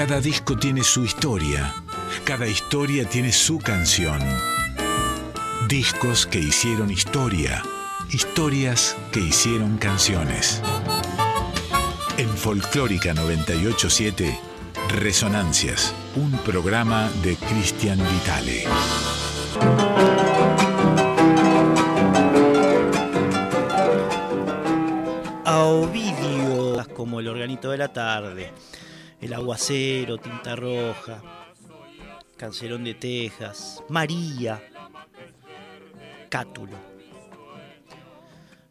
Cada disco tiene su historia, cada historia tiene su canción. Discos que hicieron historia, historias que hicieron canciones. En Folclórica 987, Resonancias, un programa de Cristian Vitale. A Ovidio, como el organito de la tarde, el aguacero, tinta roja, cancerón de Texas, María, Cátulo.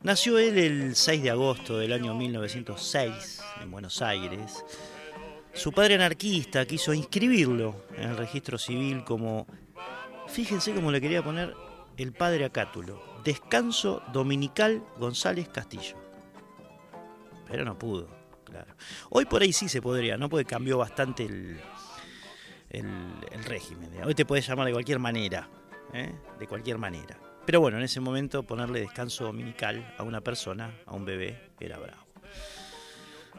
Nació él el 6 de agosto del año 1906 en Buenos Aires. Su padre anarquista quiso inscribirlo en el registro civil como, fíjense cómo le quería poner el padre a Cátulo, Descanso Dominical González Castillo. Pero no pudo, Hoy por ahí sí se podría, ¿no? Porque cambió bastante el, el, régimen. Hoy te puedes llamar de cualquier manera, ¿eh? de cualquier manera. Pero bueno, en ese momento ponerle descanso dominical a una persona, a un bebé, era bravo.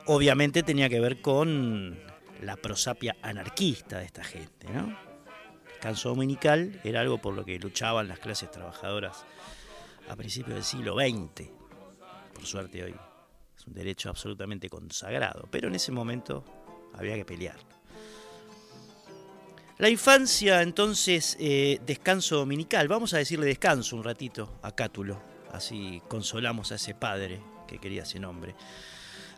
Obviamente tenía que ver con la prosapia anarquista de esta gente, ¿no? Descanso dominical era algo por lo que luchaban las clases trabajadoras a principios del siglo XX. Por suerte hoy es un derecho absolutamente consagrado, pero en ese momento había que pelear. La infancia, entonces, eh, descanso dominical. Vamos a decirle descanso un ratito a Cátulo, así consolamos a ese padre que quería ese nombre.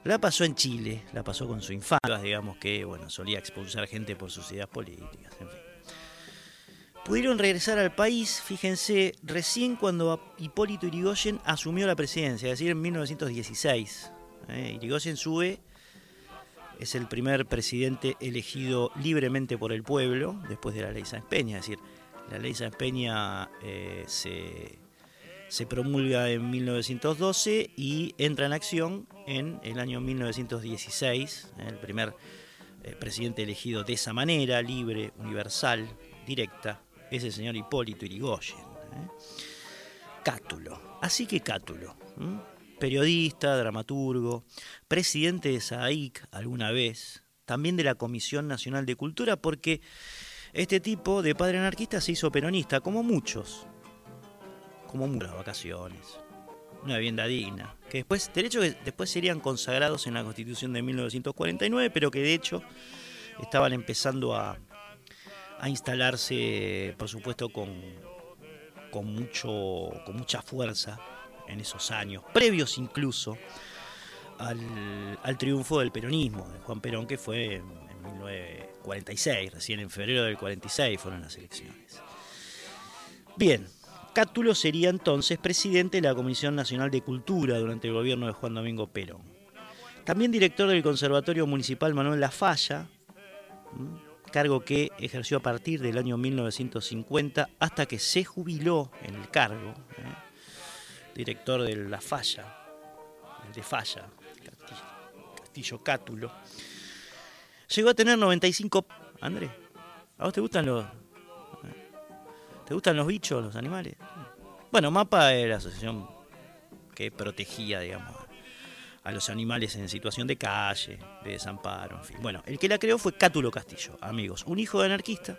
La pasó en Chile, la pasó con su infancia, digamos que, bueno, solía expulsar gente por sus ideas políticas, en fin. Pudieron regresar al país, fíjense, recién cuando Hipólito Yrigoyen asumió la presidencia, es decir, en 1916. Eh, Irigoyen sube es el primer presidente elegido libremente por el pueblo después de la ley Sáenz Peña. Es decir, la ley Sáenz Peña eh, se, se, promulga en 1912 y entra en acción en el año 1916. El primer eh, presidente elegido de esa manera, libre, universal, directa, es el señor Hipólito Yrigoyen. ¿eh? Cátulo. Así que Cátulo. periodista, dramaturgo, presidente de SAIC alguna vez, también de la Comisión Nacional de Cultura, porque este tipo de padre anarquista se hizo peronista, como muchos, como muchas vacaciones, una vivienda digna, que después, derecho que después serían consagrados en la Constitución de 1949, pero que de hecho estaban empezando a, a instalarse, por supuesto, con, con, mucho, con mucha fuerza en esos años, previos incluso al, al, triunfo del peronismo de Juan Perón, que fue en, en 1946, recién en febrero del 46 fueron las elecciones. Bien, Cátulo sería entonces presidente de la Comisión Nacional de Cultura durante el gobierno de Juan Domingo Perón. También director del Conservatorio Municipal Manuel Lafalla, cargo que ejerció a partir del año 1950 hasta que se jubiló en el cargo. ¿eh? director de La Falla, el de Falla, Castillo, Cátulo. Llegó a tener 95. André, ¿a vos te gustan los. ¿Te gustan los bichos, los animales? Bueno, MAPA era la asociación que protegía, digamos, a los animales en situación de calle, de desamparo, en fin. Bueno, el que la creó fue Cátulo Castillo, amigos, un hijo de anarquista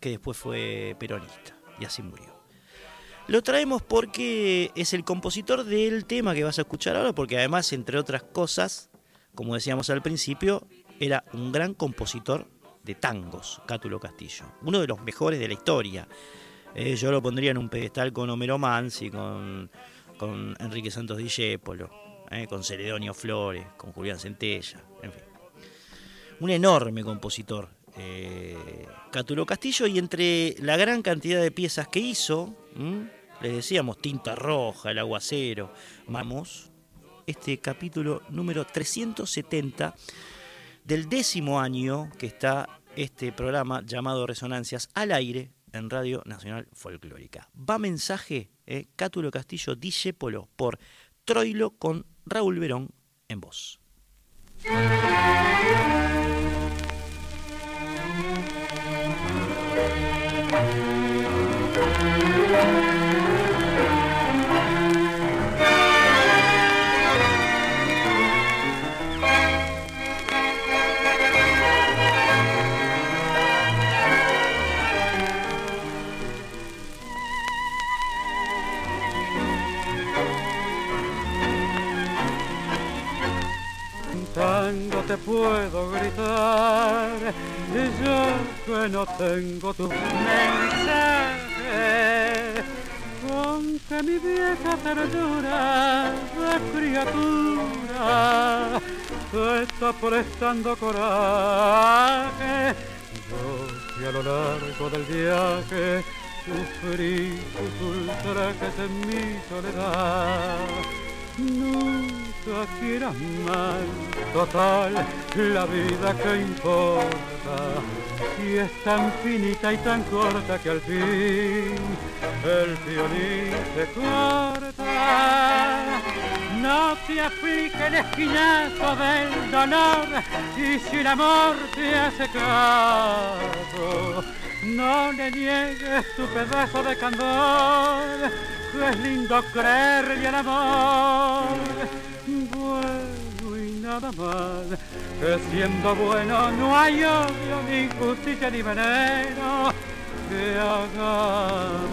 que después fue peronista y así murió. Lo traemos porque es el compositor del tema que vas a escuchar ahora, porque además, entre otras cosas, como decíamos al principio, era un gran compositor de tangos, Cátulo Castillo, uno de los mejores de la historia. Eh, yo lo pondría en un pedestal con Homero Mansi, con, con Enrique Santos Discépolo, eh, con Celedonio Flores, con Julián Centella, en fin. Un enorme compositor, eh, Cátulo Castillo, y entre la gran cantidad de piezas que hizo. Les decíamos tinta roja, el aguacero. Vamos, este capítulo número 370 del décimo año que está este programa llamado Resonancias al aire en Radio Nacional Folclórica. Va mensaje, eh, Cátulo Castillo Discépolo por Troilo con Raúl Verón en voz. Te puedo gritar, yo que no tengo tu mensaje, con que mi vieja ternura de criatura te está prestando coraje, yo que a lo largo del viaje sufrí tus ultrajes en mi soledad. Nunca quieras mal, total, la vida que importa. Y es tan finita y tan corta que al fin el violín se corta. No te aplique el esquinazo del dolor y si el amor te hace caso no le niegues tu pedazo de candor, es lindo creerle al amor. Bueno y nada más, que siendo bueno no hay odio, ni justicia, ni veneno que haga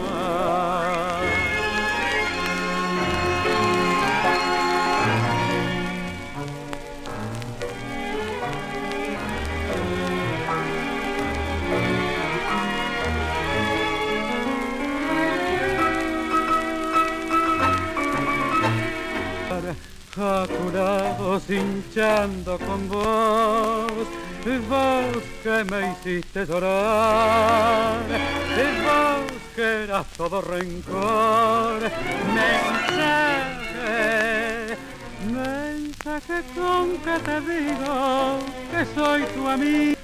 más. lado hinchando con vos, vos que me hiciste llorar, vos que eras todo rencor, mensaje, mensaje con que te digo que soy tu amigo.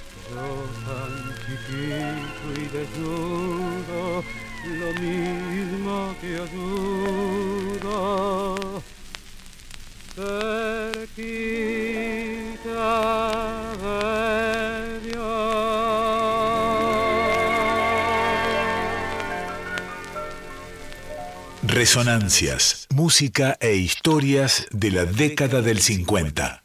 Tan chiquito y desnudo, lo mismo que ayudo Resonancias, música e historias de la década del 50.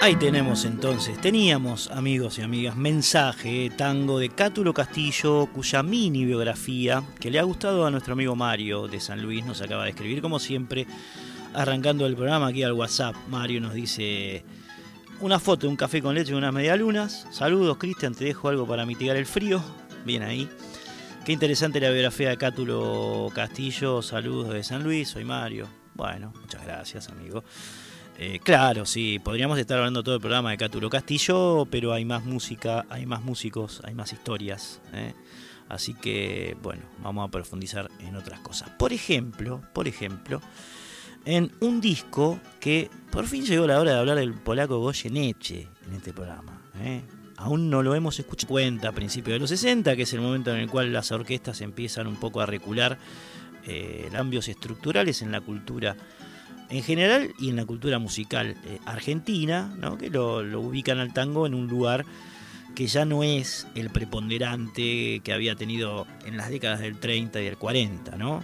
Ahí tenemos entonces, teníamos amigos y amigas, mensaje, tango de Cátulo Castillo, cuya mini biografía, que le ha gustado a nuestro amigo Mario de San Luis, nos acaba de escribir como siempre arrancando el programa aquí al WhatsApp. Mario nos dice una foto de un café con leche y unas medialunas. Saludos, Cristian, te dejo algo para mitigar el frío. Bien ahí. Qué interesante la biografía de Cátulo Castillo. Saludos de San Luis, soy Mario. Bueno, muchas gracias, amigo. Eh, claro, sí, podríamos estar hablando todo el programa de Cátulo Castillo, pero hay más música, hay más músicos, hay más historias. ¿eh? Así que, bueno, vamos a profundizar en otras cosas. Por ejemplo, por ejemplo, en un disco que por fin llegó la hora de hablar del polaco Goyeneche en este programa. ¿eh? Aún no lo hemos escuchado cuenta a principios de los 60, que es el momento en el cual las orquestas empiezan un poco a recular eh, cambios estructurales en la cultura en general y en la cultura musical eh, argentina, ¿no? que lo, ubican al tango en un lugar que ya no es el preponderante que había tenido en las décadas del 30 y del 40, ¿no?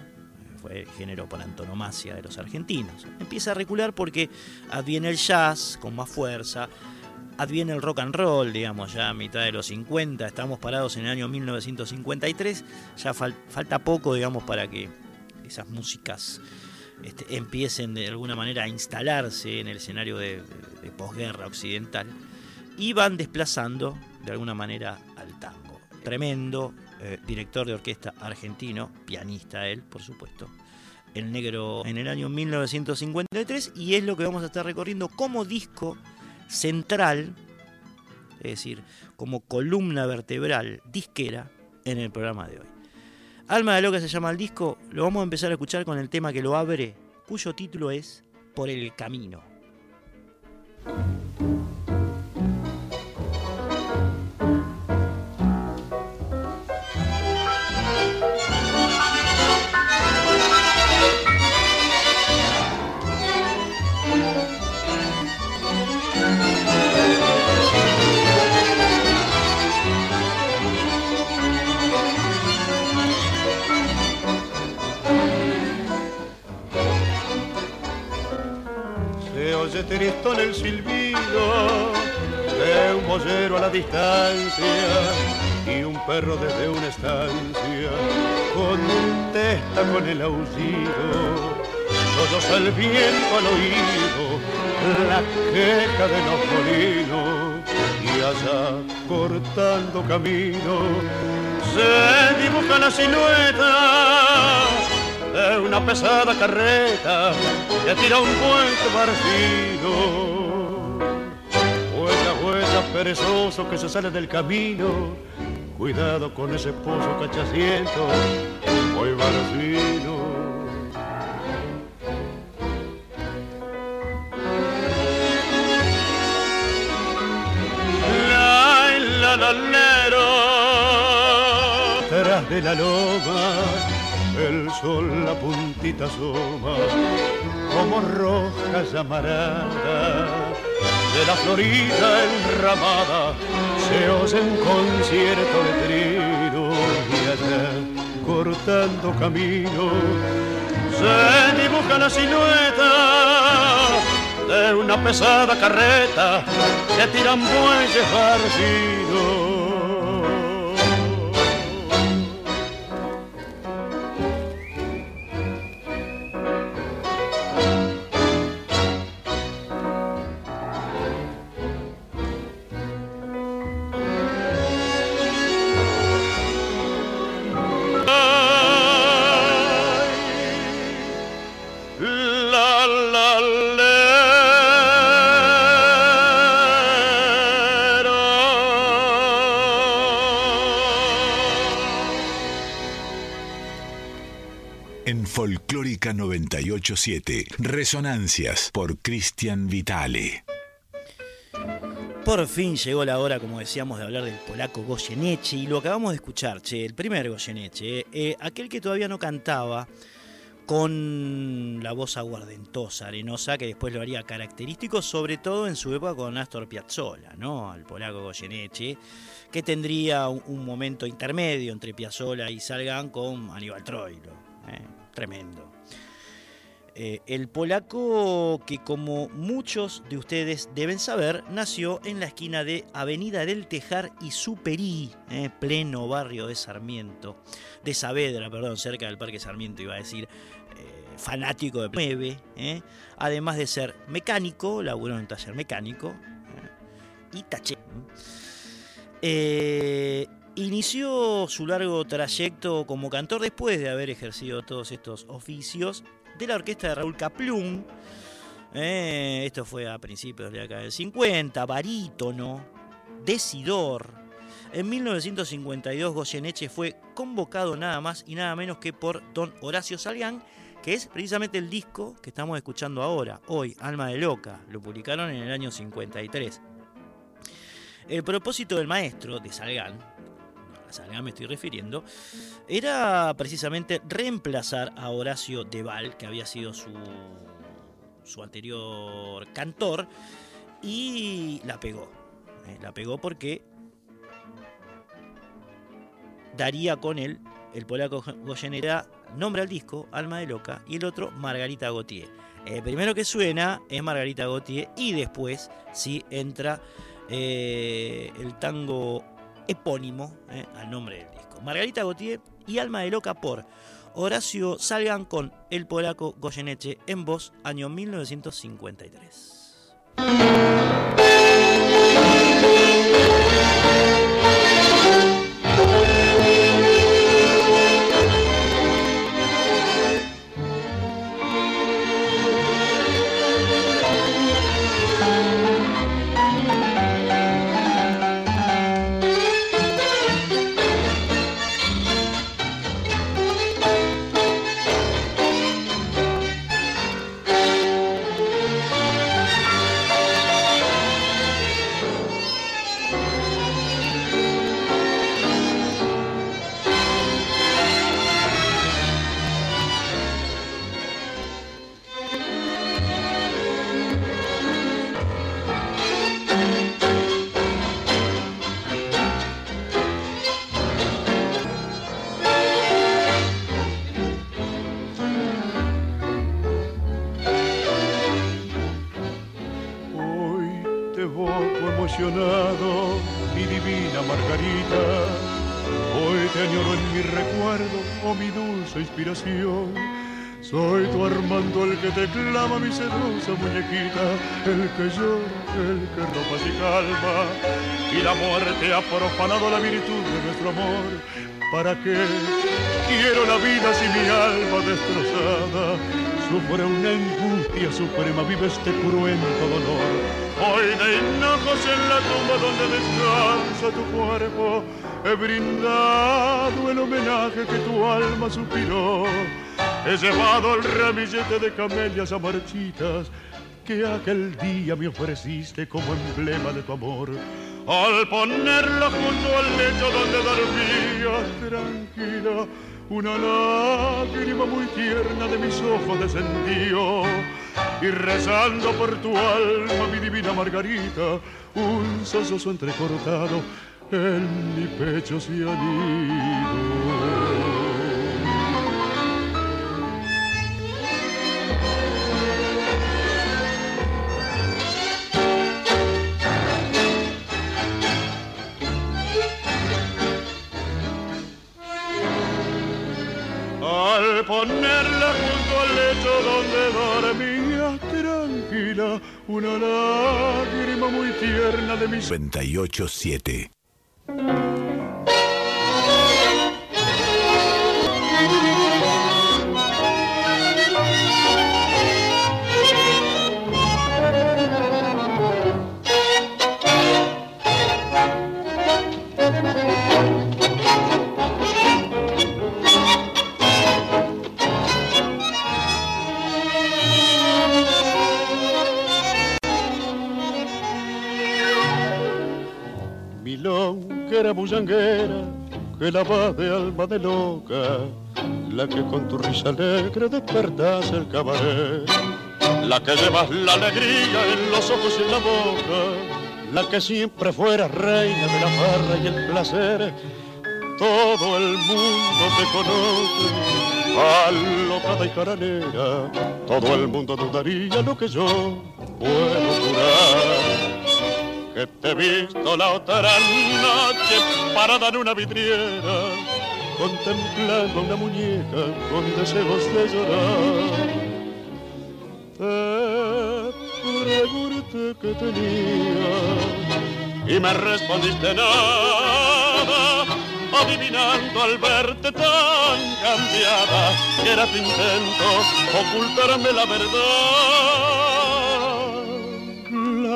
Fue género por antonomasia de los argentinos. Empieza a recular porque adviene el jazz con más fuerza, adviene el rock and roll, digamos, ya a mitad de los 50, estamos parados en el año 1953, ya falta poco, digamos, para que esas músicas este, empiecen de alguna manera a instalarse en el escenario de, posguerra occidental y van desplazando de alguna manera al tango. Tremendo, eh, director de orquesta argentino, pianista él, por supuesto, el negro en el año 1953 y es lo que vamos a estar recorriendo como disco central, es decir, como columna vertebral disquera en el programa de hoy. Alma de lo que se llama el disco, lo vamos a empezar a escuchar con el tema que lo abre, cuyo título es Por el Camino. Tristón el silbido de un mollero a la distancia y un perro desde una estancia contesta con el aullido. Todos al viento al oído la queja de los molinos y allá cortando camino se dibuja la silueta de una pesada carreta que tira un puente barcido. Huella, huella, perezoso que se sale del camino. Cuidado con ese pozo cachaciento, muy barcino. Tras de la loma, el sol la puntita asoma, como roja llamarada. De la florida enramada se oye un concierto de trino y allá, cortando camino, se dibuja la silueta de una pesada carreta que tiran bueyes barcidos. Folclórica 987. Resonancias por Cristian Vitale. Por fin llegó la hora, como decíamos, de hablar del polaco Goyeneche y lo acabamos de escuchar, el primer Goyeneche, eh, aquel que todavía no cantaba con la voz aguardentosa, arenosa, que después lo haría característico, sobre todo en su época con Astor Piazzolla, ¿no? Al polaco Goyeneche, que tendría un, momento intermedio entre Piazzolla y Salgan con Aníbal Troilo. ¿eh? tremendo. Eh, el polaco que como muchos de ustedes deben saber, nació en la esquina de Avenida del Tejar y Superí, eh, pleno barrio de Sarmiento, de Saavedra, perdón, cerca del Parque Sarmiento iba a decir, eh, fanático de 9, además de ser mecánico, laburó en un taller mecánico y taché. Inició su largo trayecto como cantor después de haber ejercido todos estos oficios de la orquesta de Raúl Caplún. Eh, esto fue a principios de la década del 50, barítono, decidor. En 1952 Goyeneche fue convocado nada más y nada menos que por don Horacio Salgán, que es precisamente el disco que estamos escuchando ahora, hoy, Alma de Loca. Lo publicaron en el año 53. El propósito del maestro de Salgán Salga me estoy refiriendo, era precisamente reemplazar a Horacio Deval, que había sido su, su anterior cantor, y la pegó. Eh, la pegó porque daría con él, el polaco Goyenera, nombre al disco, Alma de Loca, y el otro, Margarita Gautier. El primero que suena es Margarita Gautier y después sí entra eh, el tango epónimo eh, al nombre del disco. Margarita Gautier y Alma de Loca por Horacio Salgan con el polaco Goyeneche en voz, año 1953. Este cruento dolor? Hoy de hinojos en la tumba donde descansa tu cuerpo, he brindado el homenaje que tu alma suspiró. He llevado el ramillete de camelias a marchitas que aquel día me ofreciste como emblema de tu amor. Al ponerla junto al lecho donde dormías tranquila, una lágrima muy tierna de mis ojos descendió. Y rezando por tu alma, mi divina Margarita, un sollozo entrecortado en mi pecho se anidó. Al ponerla junto al lecho donde dormía tranquila, una lágrima muy tierna de mis 987. Bullanguera que la va de alma de loca, la que con tu risa alegre despertas el cabaret, la que llevas la alegría en los ojos y en la boca, la que siempre fuera reina de la farra y el placer. Todo el mundo te conoce, alocada y caranera, todo el mundo dudaría lo que yo puedo jurar que te he visto la otra noche parada en una vidriera, contemplando una muñeca con deseos de llorar. Te pregunté que tenía y me respondiste nada, adivinando al verte tan cambiada que era tu intento ocultarme la verdad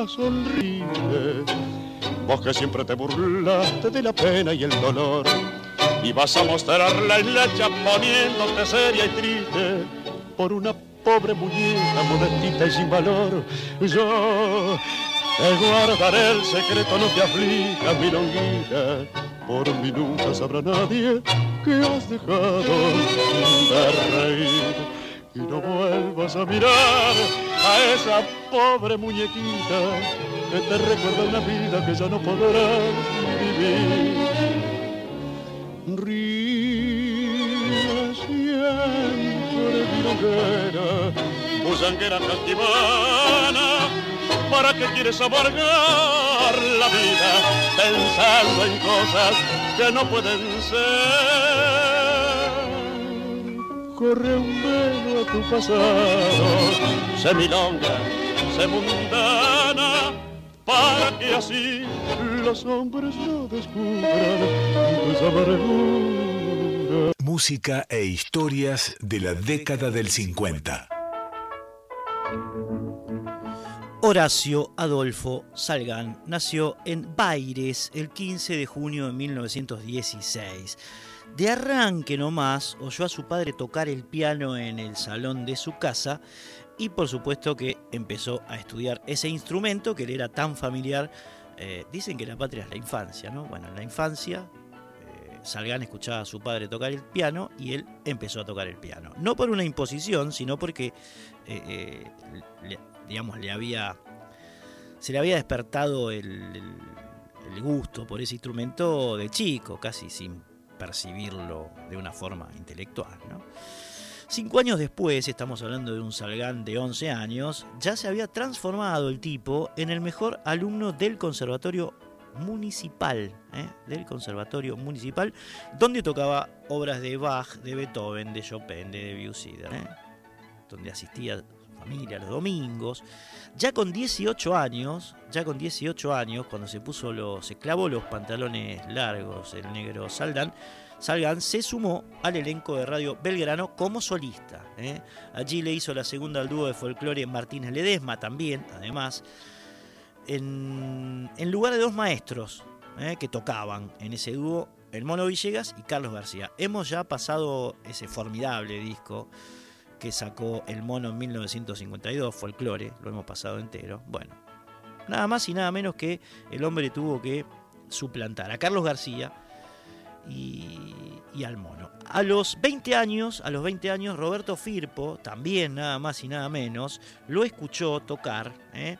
sonríe. Vos que siempre te burlaste de la pena y el dolor. Y vas a mostrarla en la poniéndote seria y triste por una pobre muñeca modestita y sin valor. Yo te guardaré el secreto, no te aflija, mi longuita. Por mí nunca sabrá nadie que has dejado de reír y no vuelvas a mirar a esa pobre muñequita que te recuerda una vida que ya no podrás vivir. Ríe siempre, milonguera, busanguera castivana, ¿para qué quieres amargar la vida pensando en cosas que no pueden ser? Corre un velo a tu pasado, se milonga, se mundana, para que así los hombres no descubran tus amarguras. Música e historias de la década del 50. Horacio Adolfo Salgán nació en Baires el 15 de junio de 1916. De arranque nomás, oyó a su padre tocar el piano en el salón de su casa y por supuesto que empezó a estudiar ese instrumento que le era tan familiar. Eh, dicen que la patria es la infancia, ¿no? Bueno, en la infancia eh, Salgán escuchaba a su padre tocar el piano y él empezó a tocar el piano. No por una imposición, sino porque, eh, digamos, le había, se le había despertado el, el gusto por ese instrumento de chico, casi sin percibirlo de una forma intelectual. Cinco años después, estamos hablando de un Salgán de 11 años, ya se había transformado el tipo en el mejor alumno del Conservatorio Municipal, ¿eh? del Conservatorio Municipal, donde tocaba obras de Bach, de Beethoven, de Chopin, de Debussy. ¿eh? donde asistía familia los domingos. Ya con 18 años, ya con 18 años, cuando se puso los, se clavó los pantalones largos, el negro Saldan, Salgan se sumó al elenco de Radio Belgrano como solista. ¿eh? Allí le hizo la segunda al dúo de folclore Martínez Ledesma también, además, en, lugar de dos maestros ¿eh? que tocaban en ese dúo, el Mono Villegas y Carlos García. Hemos ya pasado ese formidable disco que sacó el Mono en 1952, Folklore, lo hemos pasado entero. Bueno, nada más y nada menos que el hombre tuvo que suplantar a Carlos García y, al mono. A los 20 años, a los 20 años, Roberto Firpo, también nada más y nada menos, lo escuchó tocar ¿eh?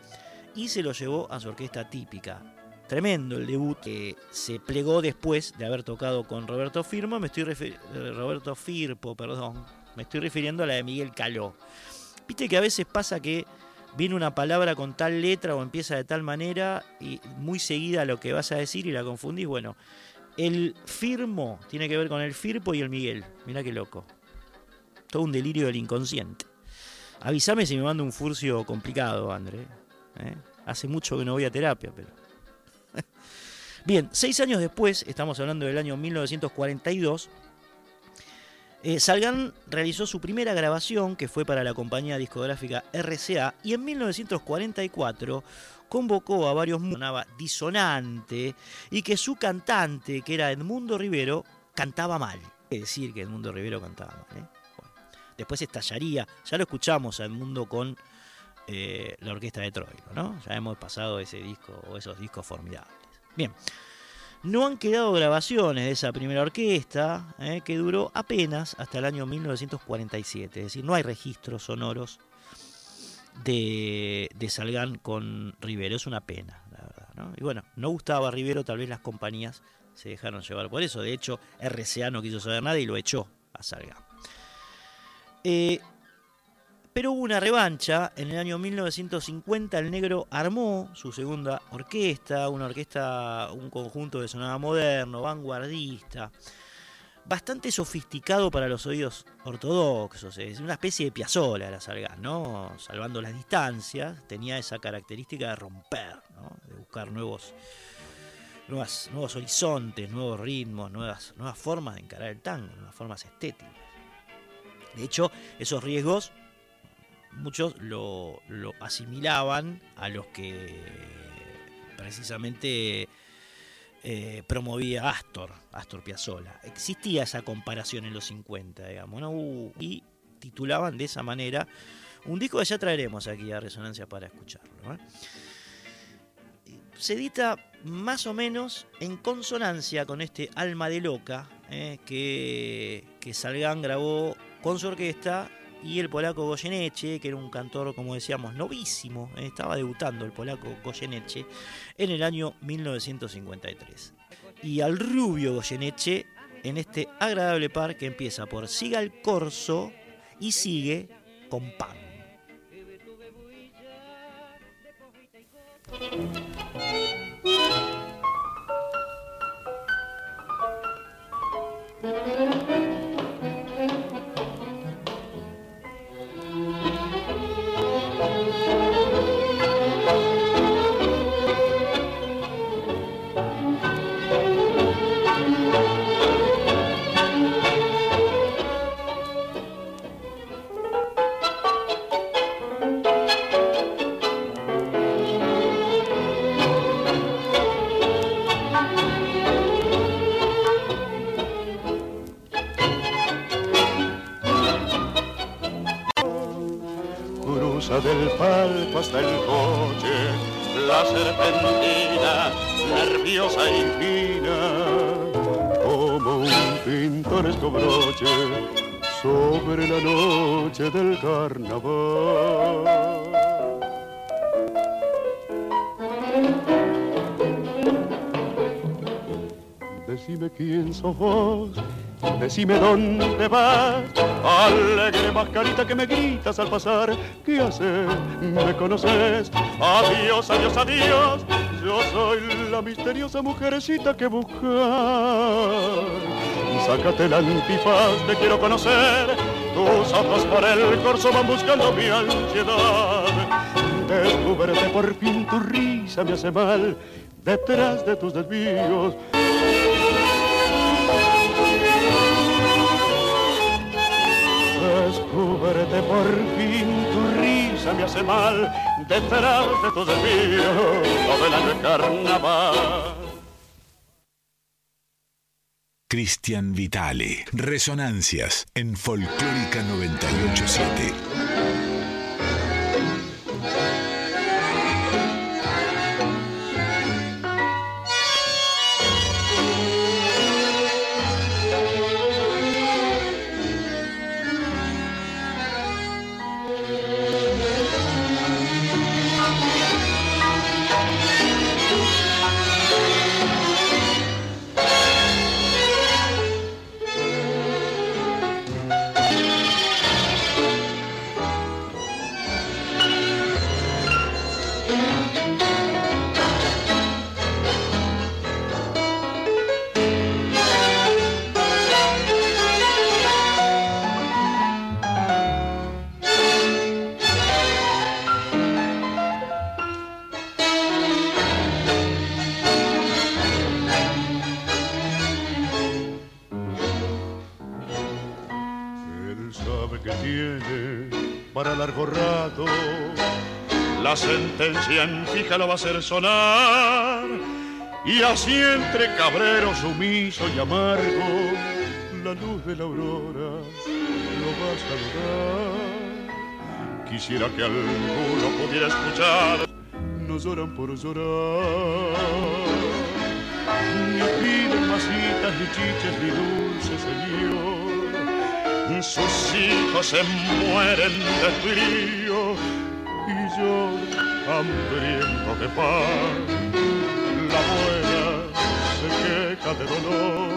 y se lo llevó a su orquesta típica. Tremendo el debut que se plegó después de haber tocado con Roberto Firmo, me estoy eh, Roberto Firpo, perdón, me estoy refiriendo a la de Miguel Caló. Viste que a veces pasa que viene una palabra con tal letra o empieza de tal manera y muy seguida lo que vas a decir y la confundís. Bueno, el firmo tiene que ver con el Firpo y el Miguel. Mirá qué loco. Todo un delirio del inconsciente. Avísame si me mando un furcio complicado, André. ¿eh? Hace mucho que no voy a terapia, pero. Bien, seis años después, estamos hablando del año 1942, eh, Salgan realizó su primera grabación, que fue para la compañía discográfica RCA, y en 1944 convocó a varios sonaba disonante y que su cantante, que era Edmundo Rivero, cantaba mal. Es decir, que Edmundo Rivero cantaba mal. ¿eh? después estallaría, ya lo escuchamos a Edmundo con eh, la orquesta de Troilo, ¿no? Ya hemos pasado ese disco o esos discos formidables. Bien. No han quedado grabaciones de esa primera orquesta, ¿eh? que duró apenas hasta el año 1947, es decir, no hay registros sonoros de, de Salgan con Rivero. Es una pena, la verdad. Y bueno, no gustaba a Rivero, tal vez las compañías se dejaron llevar por eso. De hecho, RCA no quiso saber nada y lo echó a Salgan. Eh, pero hubo una revancha. En el año 1950 el negro armó su segunda orquesta, una orquesta, un conjunto de sonada moderno, vanguardista bastante sofisticado para los oídos ortodoxos, es una especie de piazola la Salgan, ¿no? Salvando las distancias, tenía esa característica de romper, ¿no? De buscar nuevos, nuevos horizontes, nuevos ritmos, nuevas, nuevas formas de encarar el tango, nuevas formas estéticas. De hecho, esos riesgos muchos lo, asimilaban a los que precisamente eh, promovía Astor, Astor Piazzolla. Existía esa comparación en los 50, digamos, ¿no? Y titulaban de esa manera un disco que ya traeremos aquí a Resonancia para escucharlo. ¿eh? Se edita más o menos en consonancia con este Alma de Loca ¿eh? que, que Salgan grabó con su orquesta y el polaco Goyeneche, que era un cantor, como decíamos, novísimo, eh, estaba debutando el polaco Goyeneche en el año 1953. Y al rubio Goyeneche en este agradable par que empieza por Siga el Corso y sigue con Pan. Del palco hasta el coche, la serpentina, nerviosa y fina, como un pintoresco broche sobre la noche del carnaval. Decime quién sos vos Decime dónde vas, alegre mascarita que me gritas al pasar. ¿Qué haces? ¿Me conoces? Adiós, adiós, adiós. Yo soy la misteriosa mujercita que buscas. Sácate la antifaz, te quiero conocer. tus ojos por el corso van buscando mi ansiedad. Descúbrete por fin, tu risa me hace mal detrás de tus desvíos. Descúbrete por fin, tu risa me hace mal detrás de tus desvíos. Todo el año carnaval. Cristian Vitale. Resonancias en Folclórica 987. Fija lo va a hacer sonar. Y así entre cabrero sumiso y amargo, la luz de la aurora lo va a saludar. Quisiera que alguno pudiera escuchar. No lloran por llorar. Ni piden masitas, ni chiches, ni dulces, señor. Sus hijos se mueren de frío y yo hambriento de paz. La buena se queja de dolor,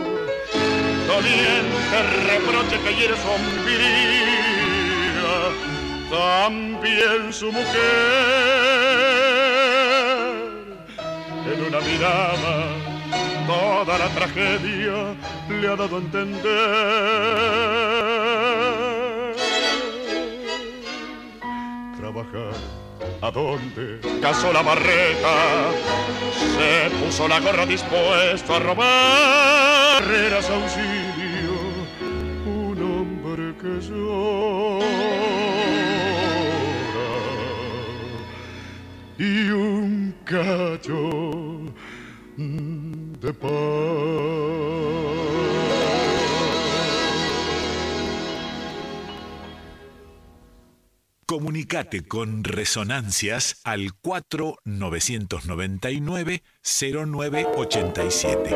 doliente reproche que hiere su hombría, también su mujer en una mirada toda la tragedia le ha dado a entender. Trabajar a dónde casó la barreta, se puso la gorra dispuesto a robar. Herreras auxilio, un hombre que llora y un cacho de Comunicate con Resonancias al 4999 0987.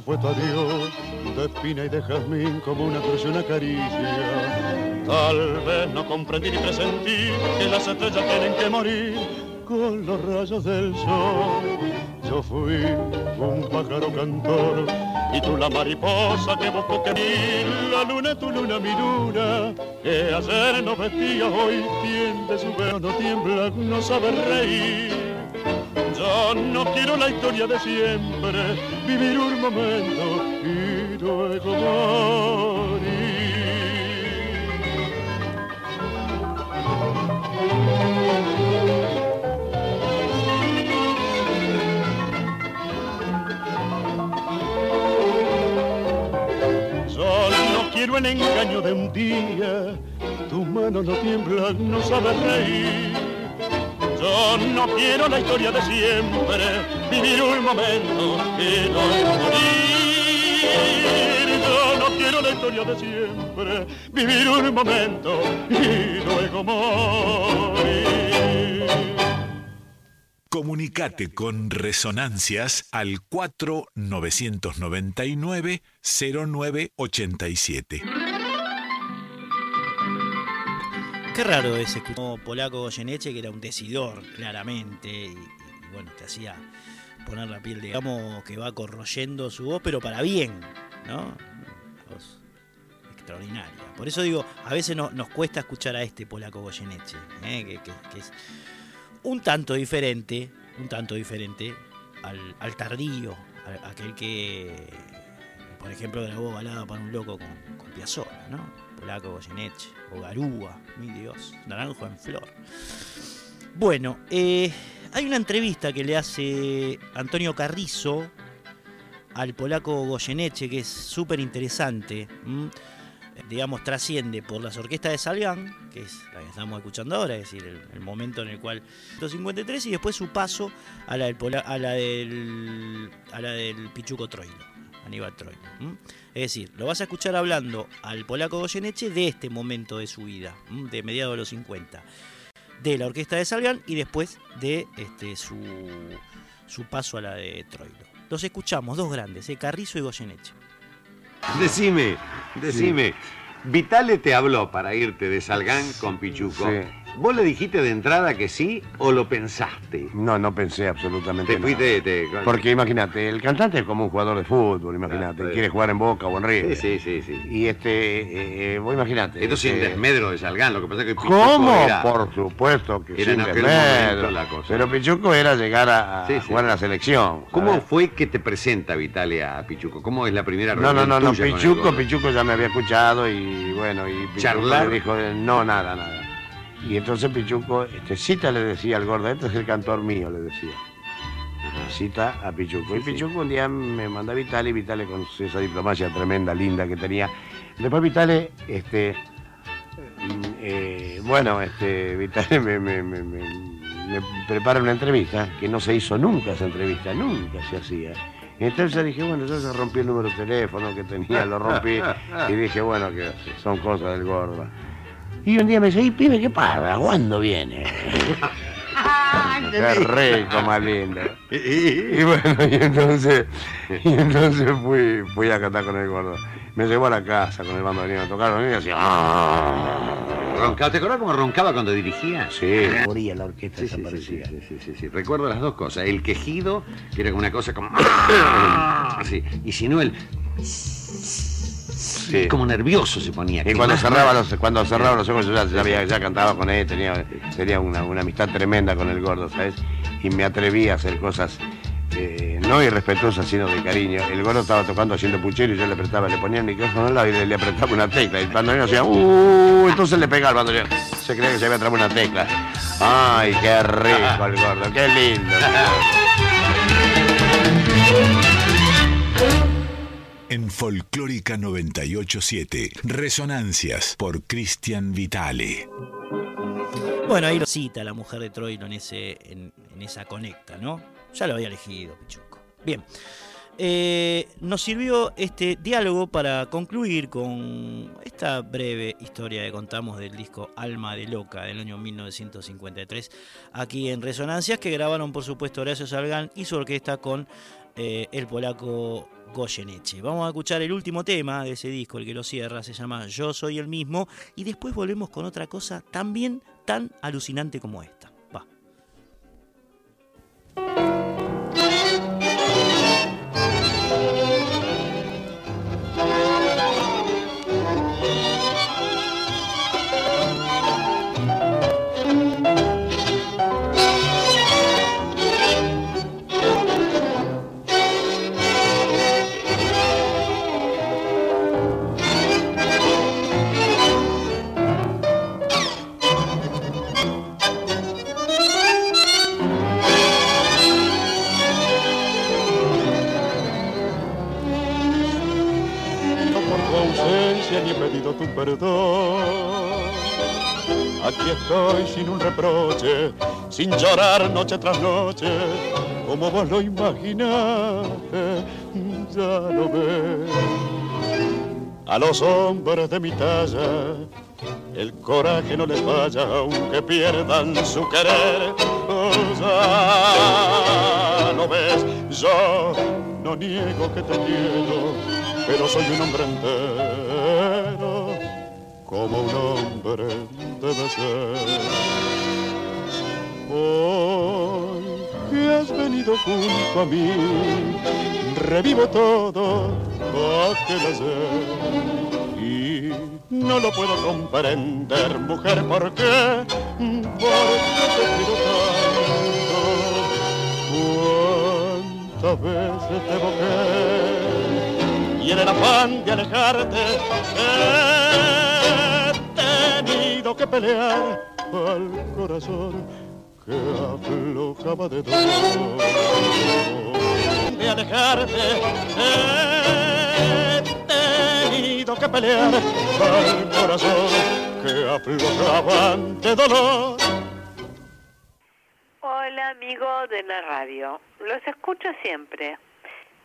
Fue tu adiós, de espina y de jazmín como una cruz y caricia. Tal vez no comprendí ni presentí que las estrellas tienen que morir con los rayos del sol. Yo fui un pájaro cantor y tú la mariposa que buscó que vi. La luna, tu luna, mi luna, que ayer nos vestía, hoy tiende su velo, no tiembla, no sabe reír. Yo no quiero la historia de siempre, vivir un momento y luego morir. Quiero el engaño de un día, tus manos no tiemblan, no sabes reír. Yo no quiero la historia de siempre, vivir un momento y no morir. Yo no quiero la historia de siempre, vivir un momento y luego morir. Comunicate con Resonancias al 4999-0987. Qué raro ese polaco Goyeneche, que era un decidor, claramente, y, bueno, te hacía poner la piel, digamos, que va corroyendo su voz, pero para bien, ¿no? Voz extraordinaria. Por eso digo, a veces no- nos cuesta escuchar a este polaco Goyeneche, ¿eh? que, es un tanto diferente, un tanto diferente al, al tardío, aquel que, por ejemplo, grabó Balada para un loco con, con ¿no? Polaco Goyeneche, o Garúa, mi Dios, Naranjo en Flor. Bueno, eh, hay una entrevista que le hace Antonio Carrizo al polaco Goyeneche que es súper interesante. Digamos, trasciende por las orquestas de Salgán, que es la que estamos escuchando ahora, es decir, el, momento en el cual 153 y después su paso a la del, Pichuco Troilo, Aníbal Troilo. Es decir, lo vas a escuchar hablando al polaco Goyeneche de este momento de su vida, de mediados de los 50 de la orquesta de Salgan y después de este, su, su paso a la de Troilo. Los escuchamos, dos grandes, eh, Carrizo y Goyeneche. Decime, decime. Vitale te habló para irte de Salgán con Pichuco. Sí. ¿Vos le dijiste de entrada que sí o lo pensaste? No, no pensé absolutamente Te nada. fuiste, te... Porque imagínate, el cantante es como un jugador de fútbol, imagínate, Ah, sí. quiere jugar en Boca o en River. Sí, sí, sí, sí. Y este, eh, eh, vos imagínate. Esto sin este, desmedro de Salgán, lo que pasa es que Pichuco ¿Cómo? era- Por supuesto que era en sin aquel desmedro. la cosa. Pero Pichuco era llegar a, a Sí, sí. jugar en la selección. ¿Cómo fue que te presenta Vitale a Pichuco? ¿Cómo es la primera No, reunión no, no, no, el Pichuco? Pichuco ya me había escuchado y bueno, y Pichuco ¿Charlar? dijo, eh, no, nada, nada. Y entonces Pichuco, este, cita le decía al gordo, este es el cantor mío, le decía. Cita a Pichuco. Y Pichuco un día me manda a Vitale, y Vitale con esa diplomacia tremenda, linda que tenía. Después Vitale, este, mm, eh, bueno, este, Vitale me, me- me- me- me prepara una entrevista, que no se hizo nunca esa entrevista, nunca se hacía. Entonces dije, bueno, yo rompí el número de teléfono que tenía, lo rompí y dije, bueno, que son cosas del gordo. Y un día me dice, y pibe, ¿qué pasa? ¿Cuándo viene? Qué rico, más lindo. Y bueno, y entonces, y entonces fui, fui a cantar con el gordo. Me llevó a la casa con el bandoneón a tocar y hacía... "Ah". Roncaba, ¿Te acuerdas cómo roncaba cuando dirigía? Sí, moría la orquesta Sí, sí, sí, desaparecía. sí, sí, sí, sí. Recuerdo las dos cosas. El quejido, que era como una cosa como... Así. Y si no, el... Sí. Como nervioso se ponía. Y cuando cerraba los, cuando cerraba los ojos yo ya, ya había- ya cantaba con él, tenía, tenía una, una amistad tremenda con el gordo, ¿sabes? Y me atreví a hacer cosas eh, no irrespetuosas, sino de cariño. El gordo estaba tocando haciendo puchero y yo le apretaba, le ponía el micrófono al lado y le, le apretaba una tecla. Y el bandoneón hacía, ¡uh! Entonces le pegaba al bandoneón. Se creía que se había trabado una tecla. ¡Ay, qué rico el gordo! ¡Qué lindo! qué. En Folclórica 987, Resonancias por Cristian Vitale. Bueno, ahí lo cita la mujer de Troilo en, ese, en, esa conecta, ¿no? Ya lo había elegido, Pichuco. Bien. Eh, nos sirvió este diálogo para concluir con esta breve historia que contamos del disco Alma de Loca del año 1953 aquí en Resonancias que grabaron por supuesto Horacio Salgán y su orquesta con eh, el polaco Goyeneche. Vamos a escuchar el último tema de ese disco, el que lo cierra, se llama Yo soy el mismo y después volvemos con otra cosa también tan alucinante como esta. Perdón. Aquí estoy sin un reproche, sin llorar noche tras noche, como vos lo imaginaste. ya no ves. A los hombres de mi talla, el coraje no les vaya aunque pierdan su querer. Ya no ves, yo no niego que te quiero, pero soy un hombre entero, como un hombre debe ser. Hoy que has venido junto a mí, revivo todo aquel ayer. Y no lo puedo comprender, mujer, ¿por qué? ¿Por qué te quiero tanto? ¿Cuántas veces te evoqué? Y en el afán de alejarte he que pelear al corazón que aflojaba de dolor. De alejarte he tenido que pelear al corazón que aflojaba de dolor. Hola amigo de la radio, los escucho siempre,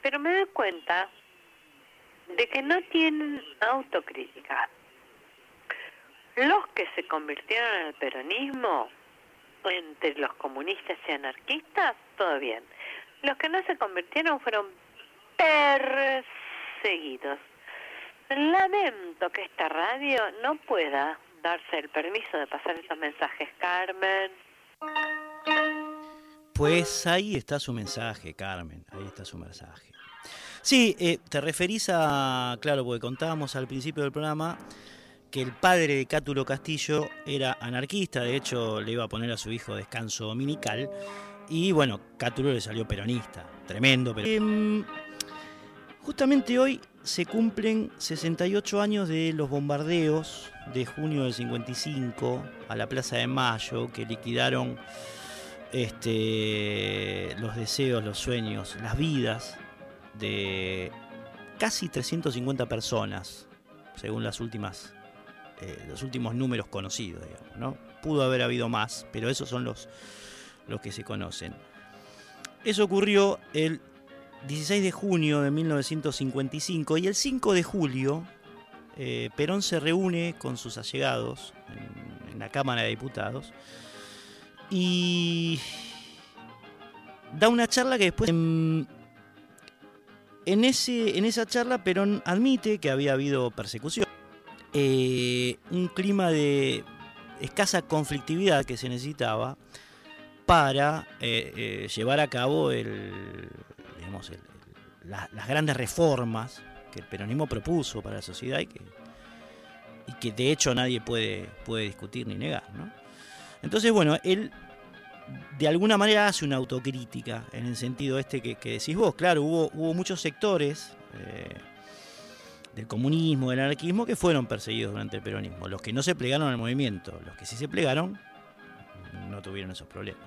pero me doy cuenta de que no tienen autocrítica. Los que se convirtieron el peronismo entre los comunistas y anarquistas, todo bien. Los que no se convirtieron fueron perseguidos. Lamento que esta radio no pueda darse el permiso de pasar estos mensajes, Carmen. Pues ahí está su mensaje, Carmen, ahí está su mensaje. Sí, eh, te referís a, claro, porque contábamos al principio del programa que el padre de Cátulo Castillo era anarquista, de hecho le iba a poner a su hijo descanso dominical, y bueno, Cátulo le salió peronista, tremendo. Pero... Em, justamente hoy se cumplen 68 años de los bombardeos de junio del 55 a la Plaza de Mayo, que liquidaron este, los deseos, los sueños, las vidas de casi 350 personas, según las últimas eh, los últimos números conocidos, digamos, ¿no? Pudo haber habido más, pero esos son los, los que se conocen. Eso ocurrió el 16 de junio de 1955 y el 5 de julio eh, Perón se reúne con sus allegados en, la Cámara de Diputados y da una charla que después... En, ese, en esa charla Perón admite que había habido persecución eh, un clima de escasa conflictividad que se necesitaba para eh, eh, llevar a cabo las grandes reformas que el peronismo propuso para la sociedad y que, de hecho nadie puede, puede discutir ni negar. Entonces, bueno, él de alguna manera hace una autocrítica en el sentido este que, decís vos. Claro, hubo, hubo muchos sectores del comunismo, del anarquismo, que fueron perseguidos durante el peronismo. Los que no se plegaron al movimiento, los que sí se plegaron, no tuvieron esos problemas.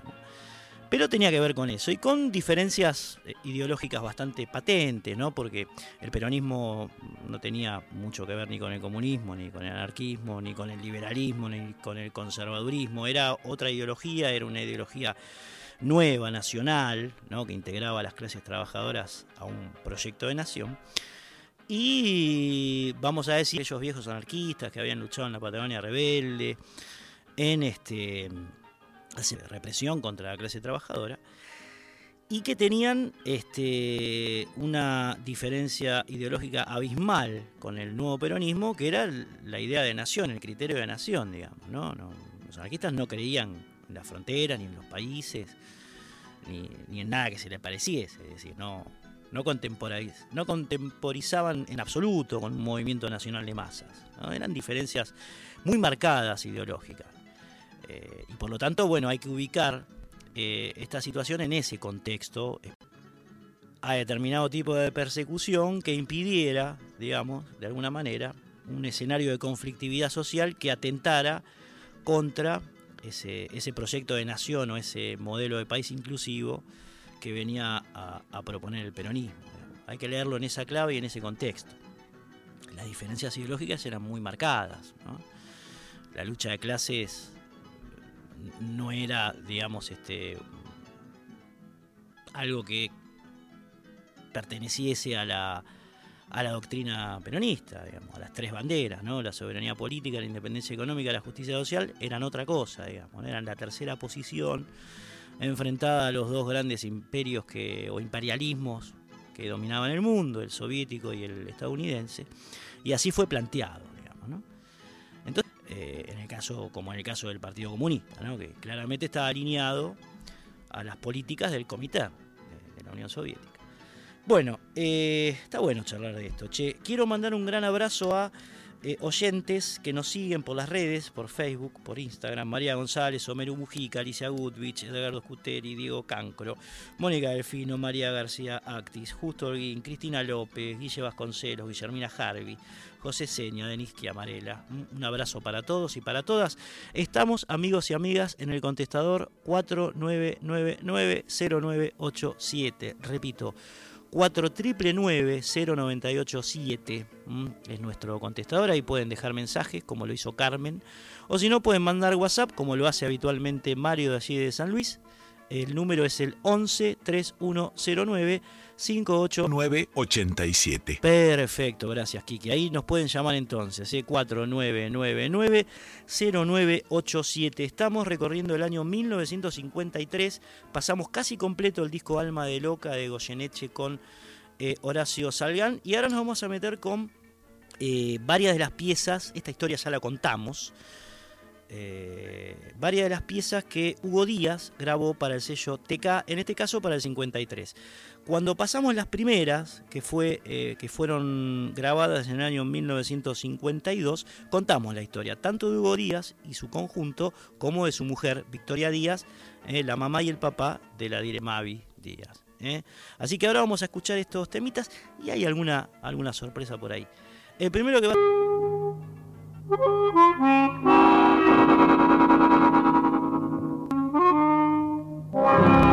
Pero tenía que ver con eso y con diferencias eh, ideológicas bastante patentes, ¿no? porque el peronismo no tenía mucho que ver ni con el comunismo, ni con el anarquismo, ni con el liberalismo, ni con el conservadurismo. Era otra ideología, era una ideología nueva, nacional, ¿no? que integraba a las clases trabajadoras a un proyecto de nación. Y vamos a decir, ellos viejos anarquistas que habían luchado en la Patagonia rebelde, en este represión contra la clase trabajadora, y que tenían este, una diferencia ideológica abismal con el nuevo peronismo, que era la idea de nación, el criterio de nación, digamos. ¿no? los anarquistas no creían en las fronteras, ni en los países, ni, ni en nada que se les pareciese, es decir, no, no, no contemporizaban en absoluto con un movimiento nacional de masas. Eran diferencias muy marcadas ideológicas. Eh, y por lo tanto, bueno, hay que ubicar eh, esta situación en ese contexto a determinado tipo de persecución que impidiera, digamos, de alguna manera, un escenario de conflictividad social que atentara contra ese, ese proyecto de nación o ese modelo de país inclusivo que venía a, proponer el peronismo. Hay que leerlo en esa clave y en ese contexto. Las diferencias ideológicas eran muy marcadas. La lucha de clases no era, digamos, este, algo que perteneciese a la, a la doctrina peronista, digamos, a las tres banderas, ¿no? La soberanía política, la independencia económica, la justicia social, eran otra cosa, digamos, eran la tercera posición enfrentada a los dos grandes imperios que, o imperialismos que dominaban el mundo, el soviético y el estadounidense, y así fue planteado, digamos, ¿no? Entonces, eh, en el caso, como en el caso del Partido Comunista, que claramente está alineado a las políticas del comité de, de la Unión Soviética. Bueno, eh, está bueno charlar de esto. Che, quiero mandar un gran abrazo a eh, oyentes que nos siguen por las redes, por Facebook, por Instagram, María González, Homero Mujica, Alicia Goodwich, Edgardo Scuteri, Diego Cancro, Mónica Delfino, María García Actis, Justo Holguín, Cristina López, Guille Vasconcelos, Guillermina Harvey, José Seña, Denis Amarela. Un abrazo para todos y para todas. Estamos, amigos y amigas, en el contestador 4999-0987. Repito, 4999-0987 es nuestro contestador, ahí pueden dejar mensajes como lo hizo Carmen, o si no pueden mandar WhatsApp como lo hace habitualmente Mario de allí de San Luis, el número es el 11 3109 5887. Perfecto, gracias Kiki. Ahí nos pueden llamar entonces, ¿eh? 4999-0987. Estamos recorriendo el año 1953. Pasamos casi completo el disco Alma de Loca de Goyeneche con eh, Horacio Salgán. Y ahora nos vamos a meter con eh, varias de las piezas. Esta historia ya la contamos. Eh, varias de las piezas que Hugo Díaz grabó para el sello TK, en este caso para el 53. Cuando pasamos las primeras, que, fue, eh, que fueron grabadas en el año 1952, contamos la historia tanto de Hugo Díaz y su conjunto, como de su mujer, Victoria Díaz, eh, la mamá y el papá de la dire Mavi Díaz. Así que ahora vamos a escuchar estos temitas y hay alguna, alguna sorpresa por ahí. El primero que va... Thank you.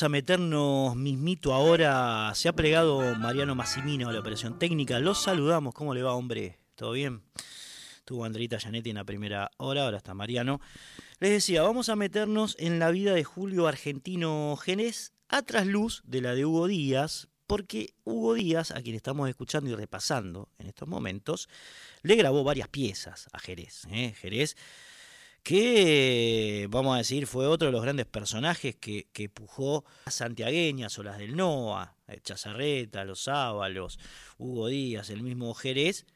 A meternos mismito ahora. Se ha plegado Mariano Massimino a la operación técnica. Los saludamos. ¿Cómo le va, hombre? ¿Todo bien? Tuvo Andrita Gianetti en la primera hora, ahora está Mariano. Les decía, vamos a meternos en la vida de Julio Argentino Genés a trasluz de la de Hugo Díaz, porque Hugo Díaz, a quien estamos escuchando y repasando en estos momentos, le grabó varias piezas a Jerez. ¿eh? Jerez que, vamos a decir, fue otro de los grandes personajes que, que pujó a santiagueñas o las del NOA, Chazarreta, Los Ábalos, Hugo Díaz, el mismo Jerez,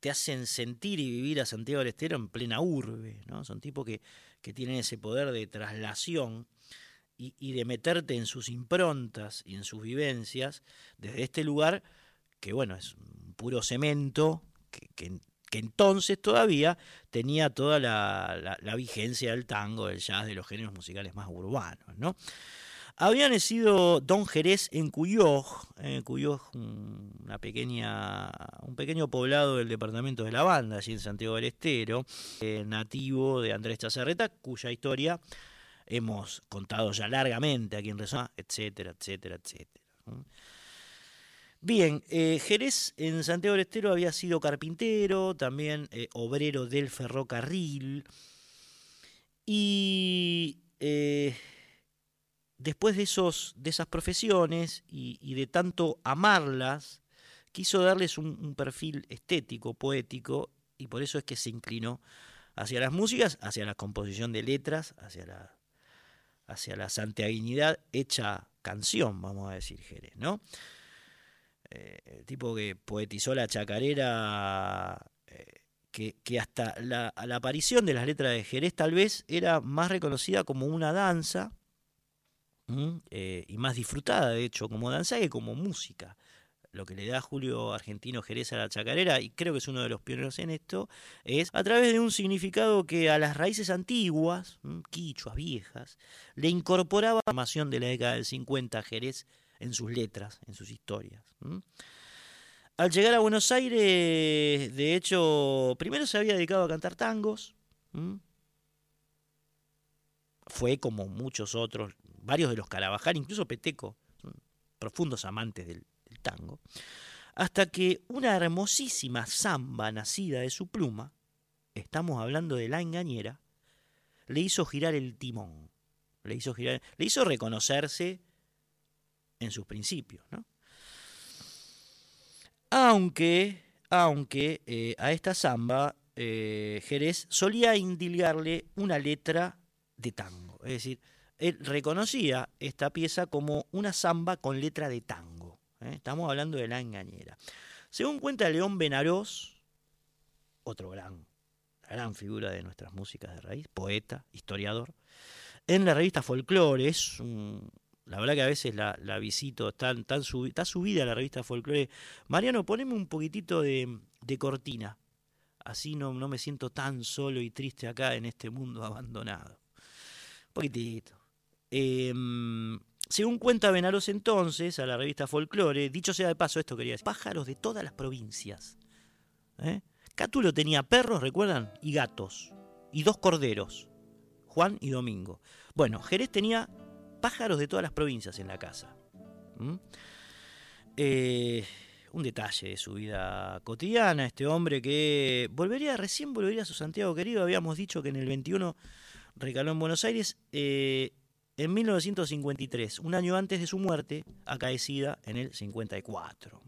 te hacen sentir y vivir a Santiago del Estero en plena urbe, ¿no? Son tipos que, que tienen ese poder de traslación y, de meterte en sus improntas y en sus vivencias desde este lugar que, bueno, es un puro cemento, que, que entonces todavía tenía toda la, vigencia del tango, del jazz, de los géneros musicales más urbanos, ¿no? Había nacido Don Jerez en Cuyoj, en Cuyoj, una pequeña, un pequeño poblado del departamento de la Banda, allí en Santiago del Estero, eh, nativo de Andrés Chazarreta, cuya historia hemos contado ya largamente aquí en Resona, etcétera, etcétera, etcétera. Bien, eh, Jerez en Santiago del Estero había sido carpintero, también eh, obrero del ferrocarril, y eh, después de, esos, de esas profesiones y, de tanto amarlas, quiso darles un, un, perfil estético, poético, y por eso es que se inclinó hacia las músicas, hacia la composición de letras, hacia la, hacia la santiaguinidad hecha canción, vamos a decir, Jerez, ¿no? Eh, el tipo que poetizó la chacarera, eh, que, que, hasta la, aparición de las letras de Jerez tal vez era más reconocida como una danza, eh, y más disfrutada, de hecho, como danza que como música. Lo que le da Julio Argentino Jerez a la chacarera, y creo que es uno de los pioneros en esto, es a través de un significado que a las raíces antiguas, quichuas viejas, le incorporaba la formación de la década del 50 Jerez en sus letras, en sus historias. Al llegar a Buenos Aires, de hecho, primero se había dedicado a cantar tangos. Fue como muchos otros varios de los Carabajal, incluso Peteco, profundos amantes del, del, tango, hasta que una hermosísima samba nacida de su pluma, estamos hablando de la engañera, le hizo girar el timón, le hizo girar, le hizo reconocerse en sus principios, ¿no? Aunque, aunque eh, a esta samba eh, Jerez solía indilgarle una letra de tango, es decir, él reconocía esta pieza como una samba con letra de tango. ¿eh? Estamos hablando de la engañera. Según cuenta León Benarós, otro gran, gran figura de nuestras músicas de raíz, poeta, historiador, en la revista Folklore, es un, la verdad que a veces la, la visito, tan, tan sub, está subida la revista Folklore. Mariano, poneme un poquitito de, de cortina, así no, no me siento tan solo y triste acá en este mundo abandonado. Un poquitito. Eh, según cuenta Benaros entonces, a la revista Folklore, dicho sea de paso, esto quería decir, pájaros de todas las provincias. ¿eh? Cátulo tenía perros, ¿recuerdan? Y gatos. Y dos corderos, Juan y Domingo. Bueno, Jerez tenía pájaros de todas las provincias en la casa. ¿Mm? Eh, un detalle de su vida cotidiana, este hombre que volvería, recién volvería a su Santiago querido, habíamos dicho que en el 21 recaló en Buenos Aires, eh, en 1953, un año antes de su muerte, acaecida en el 54.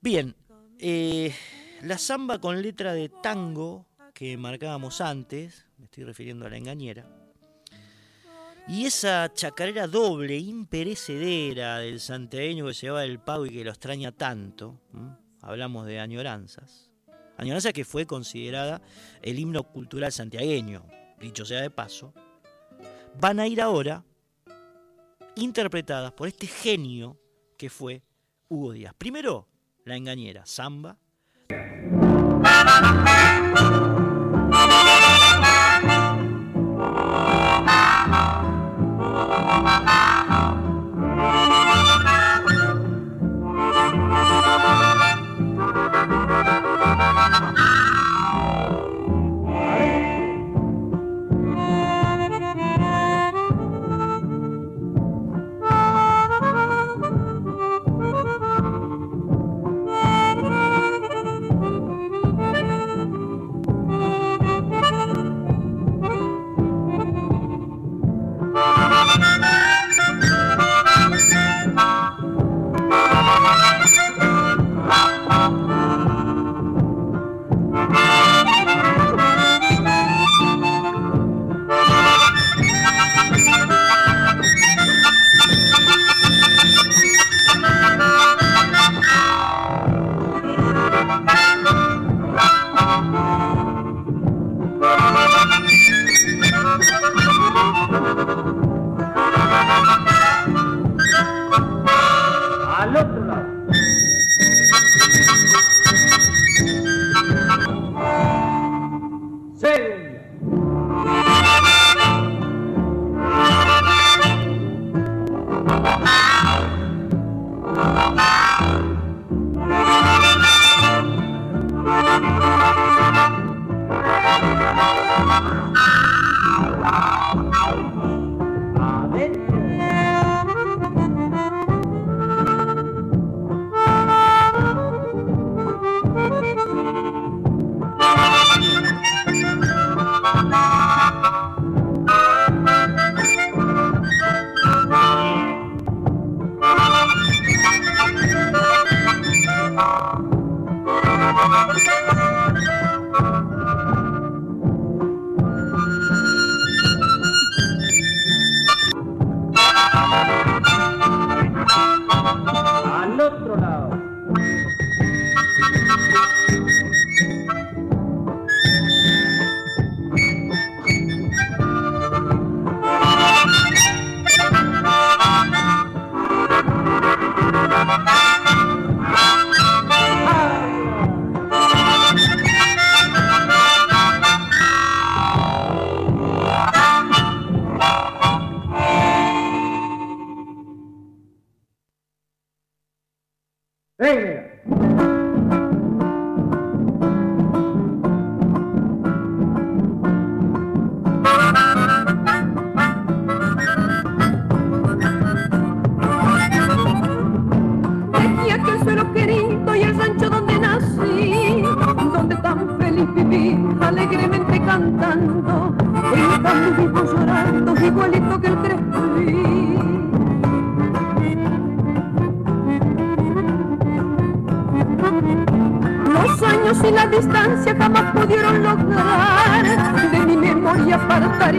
Bien, eh, la samba con letra de tango que marcábamos antes, me estoy refiriendo a la engañera, y esa chacarera doble, imperecedera del santiagueño que se va del pago y que lo extraña tanto, hablamos de añoranzas, añoranza que fue considerada el himno cultural santiagueño, dicho sea de paso, van a ir ahora interpretadas por este genio que fue Hugo Díaz. Primero, la engañera, samba.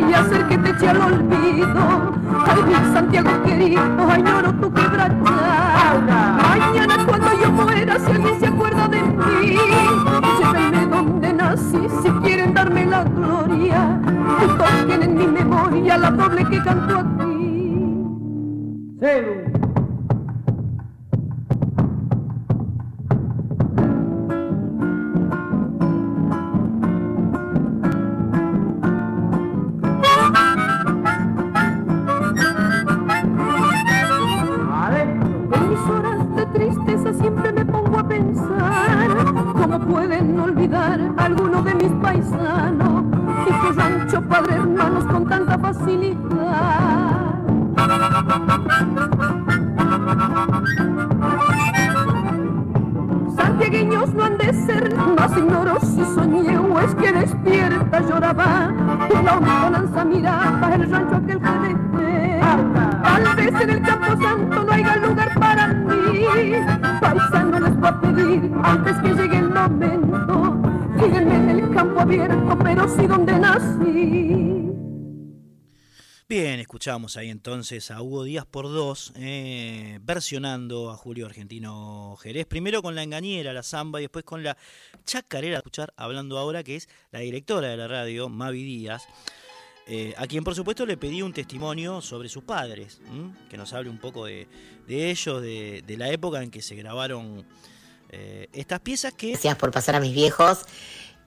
Y hacer que te eche al olvido. Ay, mi Santiago querido, añoro tu quebrachar. Mañana cuando yo muera, si alguien se acuerda de mí, llévenme donde nací, si quieren darme la gloria. Toquen en mi memoria la doble que canto aquí. Bien, escuchamos ahí entonces a Hugo Díaz por dos, eh, versionando a Julio Argentino Jerez, primero con la engañera, la zamba, y después con la chacarera, escuchar hablando ahora, que es la directora de la radio, Mavi Díaz, eh, a quien por supuesto le pedí un testimonio sobre sus padres, que nos hable un poco de, ellos, de, de la época en que se grabaron eh, estas piezas que... Gracias por pasar a mis viejos.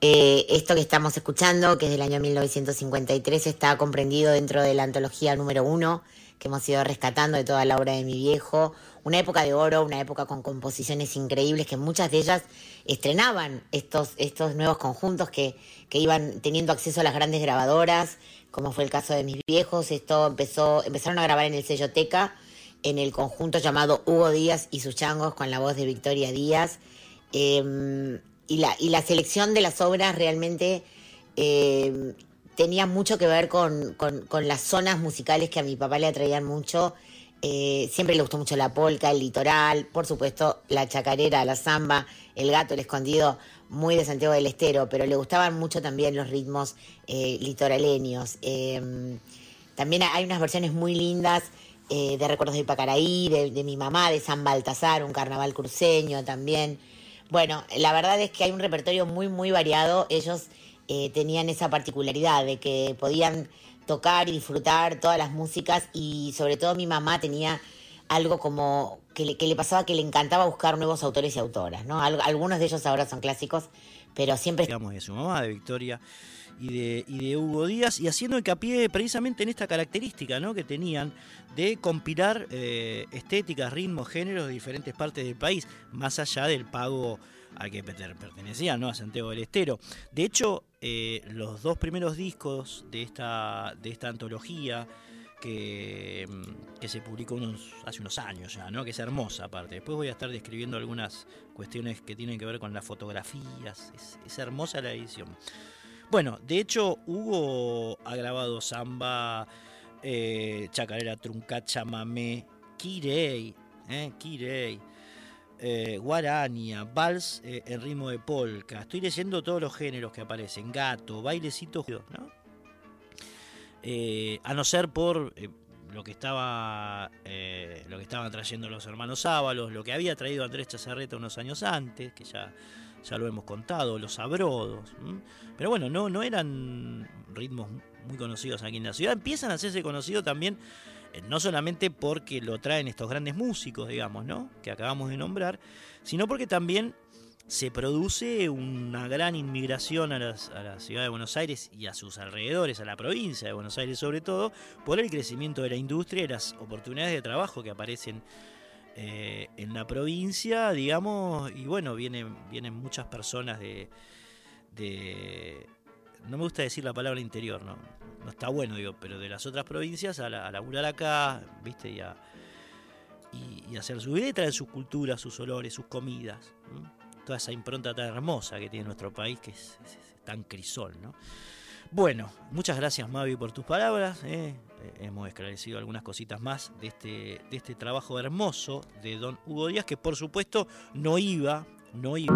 Eh, esto que estamos escuchando, que es del año 1953, está comprendido dentro de la antología número uno que hemos ido rescatando de toda la obra de mi viejo. Una época de oro, una época con composiciones increíbles, que muchas de ellas estrenaban estos, estos nuevos conjuntos que, que iban teniendo acceso a las grandes grabadoras, como fue el caso de mis viejos. Esto empezó, empezaron a grabar en el sello Teca, en el conjunto llamado Hugo Díaz y sus changos, con la voz de Victoria Díaz. Eh, y, la, y la selección de las obras realmente eh, tenía mucho que ver con, con, las zonas musicales que a mi papá le atraían mucho. Eh, siempre le gustó mucho la polca, el litoral, por supuesto la chacarera, la samba, el gato, el escondido, muy de Santiago del Estero, pero le gustaban mucho también los ritmos eh, litoraleños. Eh, también hay unas versiones muy lindas de Recuerdos de Ipacaraí, de, de, mi mamá, de San Baltasar, un carnaval cruceño también. Bueno, la verdad es que hay un repertorio muy, muy variado. Ellos eh, tenían esa particularidad de que podían tocar y disfrutar todas las músicas y sobre todo mi mamá tenía algo como que le, que le pasaba que le encantaba buscar nuevos autores y autoras, ¿no? Algunos de ellos ahora son clásicos, pero siempre... Digamos, de su mamá, de Victoria y de, y de Hugo Díaz, y haciendo hincapié precisamente en esta característica ¿no? que tenían de compilar eh, estéticas, ritmos, géneros de diferentes partes del país, más allá del pago al que pertenecía, ¿no? a Santiago del Estero. De hecho, eh, los dos primeros discos de esta, de esta antología, que, mm, que, se publicó unos, hace unos años ya, ¿no? que es hermosa aparte. Después voy a estar describiendo algunas cuestiones que tienen que ver con las fotografías. Es, hermosa la edición. Bueno, de hecho, Hugo ha grabado samba, eh, chacarera, truncacha, mamé, kirei, eh, kirei, eh, guarania, vals en ritmo de polka. Estoy leyendo todos los géneros que aparecen, gato, bailecito, ¿no? a no ser por lo que estaba lo que estaban trayendo los hermanos Ábalos, lo que había traído Andrés Chazarreta unos años antes, que ya ya lo hemos contado, los abrodos. Pero bueno, no, no eran ritmos muy conocidos aquí en la ciudad. Empiezan a hacerse conocidos también, eh, no solamente porque lo traen estos grandes músicos, digamos, ¿no? Que acabamos de nombrar, sino porque también se produce una gran inmigración a, a, la ciudad de Buenos Aires y a sus alrededores, a la provincia de Buenos Aires sobre todo, por el crecimiento de la industria y las oportunidades de trabajo que aparecen eh, en la provincia, digamos, y bueno, vienen, vienen muchas personas de, No me gusta decir la palabra interior, ¿no? No está bueno, digo, pero de las otras provincias a, la, a laburar acá, ¿viste? Y, a, y, hacer su vida y traer sus culturas, sus olores, sus comidas. Toda esa impronta tan hermosa que tiene nuestro país, que es, tan crisol, ¿no? Bueno, muchas gracias Mavi por tus palabras. ¿eh? Eh, hemos esclarecido algunas cositas más de este, de este trabajo hermoso de don Hugo Díaz, que por supuesto no iba, no iba.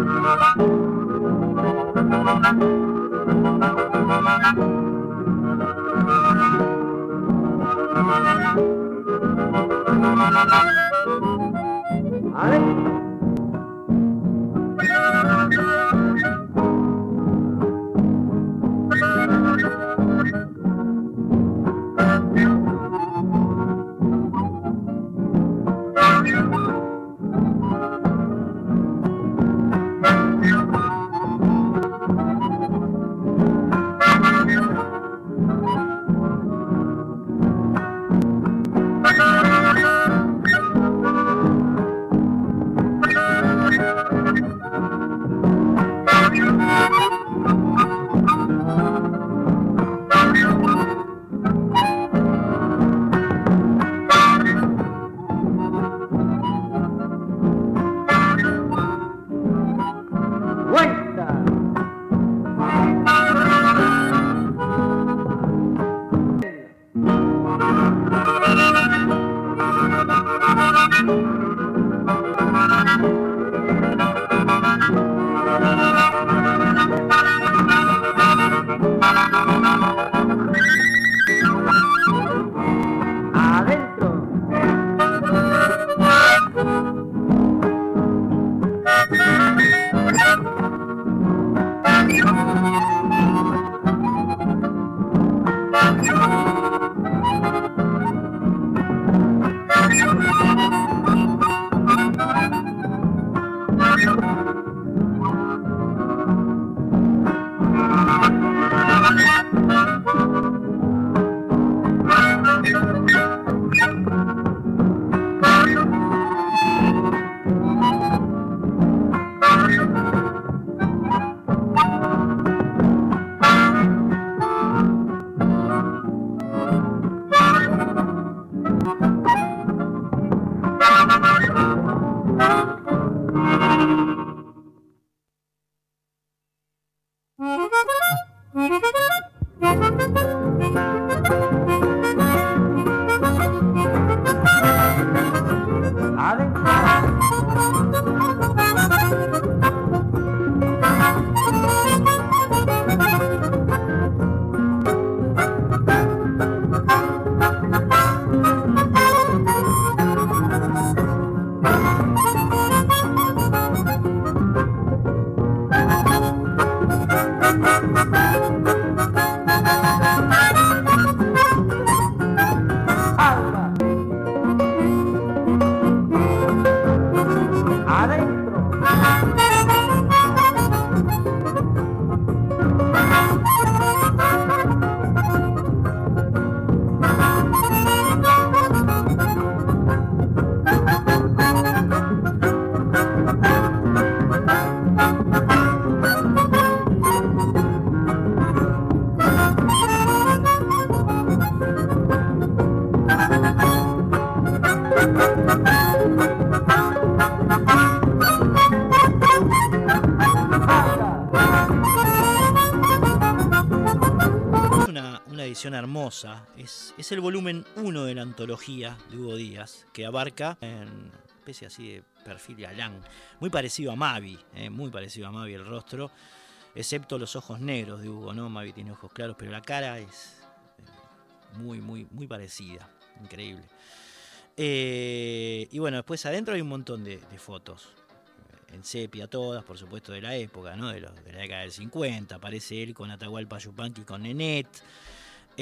Es, es el volumen 1 de la antología de Hugo Díaz, que abarca en especie así de perfil galán. Muy parecido a Mavi, eh, muy parecido a Mavi el rostro, excepto los ojos negros de Hugo, ¿no? Mavi tiene ojos claros, pero la cara es eh, muy, muy, muy parecida. Increíble. Eh, y bueno, después adentro hay un montón de, de fotos. En sepia todas, por supuesto, de la época, ¿no? De, de la década del 50. Aparece él con Atahualpa Yupanqui con Nenet.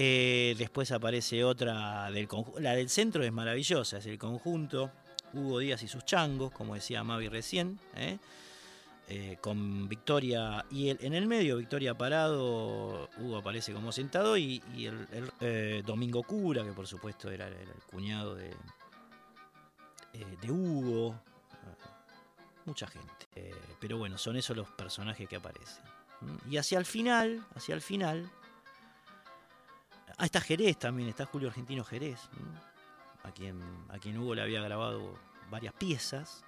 Eh, después aparece otra del conjunto. La del centro es maravillosa, es el conjunto. Hugo Díaz y sus changos, como decía Mavi recién. ¿eh? Eh, con Victoria y en el medio Victoria parado, Hugo aparece como sentado y, el, Domingo Cura, que por supuesto era, el cuñado de, de Hugo, mucha gente. Pero bueno, son esos los personajes que aparecen. Y hacia el final, hacia el final, ah, está Jerez también, está Julio Argentino Jerez, a quien, a quien Hugo le había grabado varias piezas.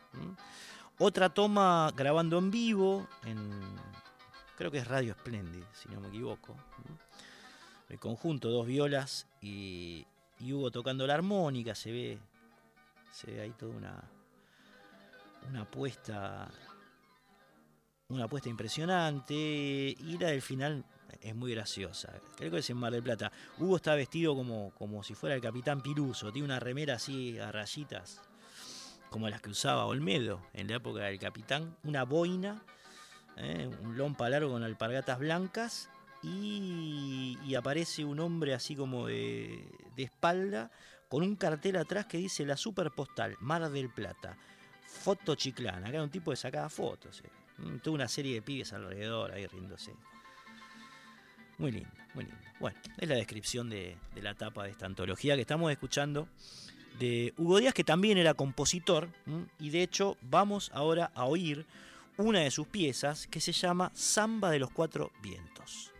Otra toma grabando en vivo, en creo que es Radio Splendid, si no me equivoco. El conjunto, dos violas y, y Hugo tocando la armónica, se ve, se ve ahí toda una, una apuesta una apuesta impresionante y la del final es muy graciosa. Creo que es en Mar del Plata. Hugo está vestido como, como si fuera el capitán Piruso, tiene una remera así a rayitas, como las que usaba Olmedo en la época del capitán, una boina, ¿eh? un lompa largo con alpargatas blancas y, y aparece un hombre así como de, de espalda con un cartel atrás que dice la super postal, Mar del Plata, foto chiclana. Acá era un tipo que sacaba fotos. eh. Mm, Toda una serie de pibes alrededor ahí riéndose. Muy lindo, muy lindo. Bueno, es la descripción de, de la tapa de esta antología que estamos escuchando de Hugo Díaz, que también era compositor, y de hecho vamos ahora a oír una de sus piezas que se llama Samba de los Cuatro Vientos.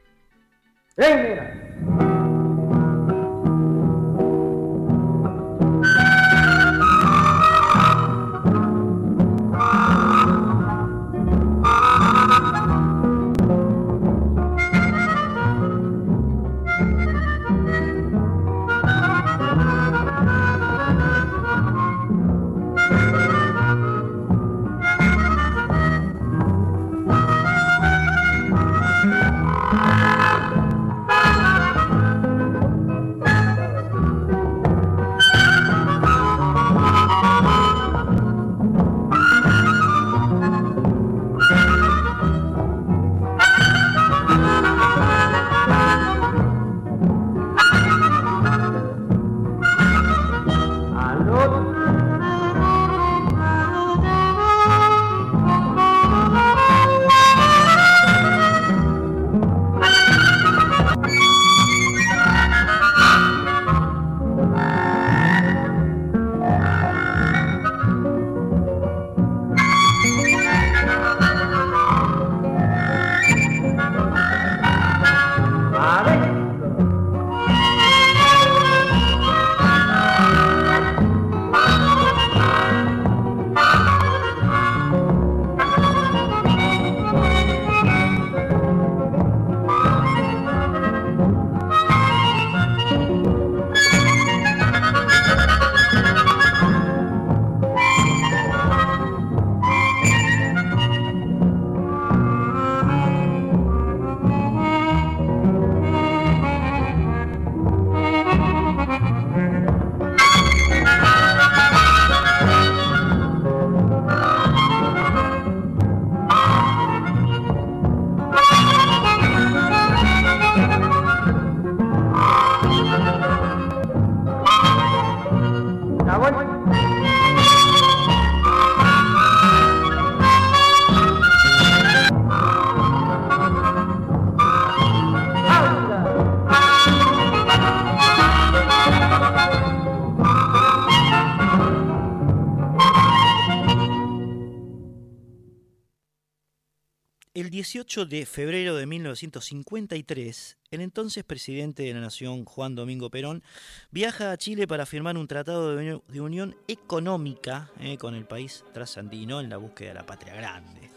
El 18 de febrero de 1953, el entonces presidente de la Nación, Juan Domingo Perón, viaja a Chile para firmar un tratado de unión económica eh, con el país trasandino en la búsqueda de la patria grande.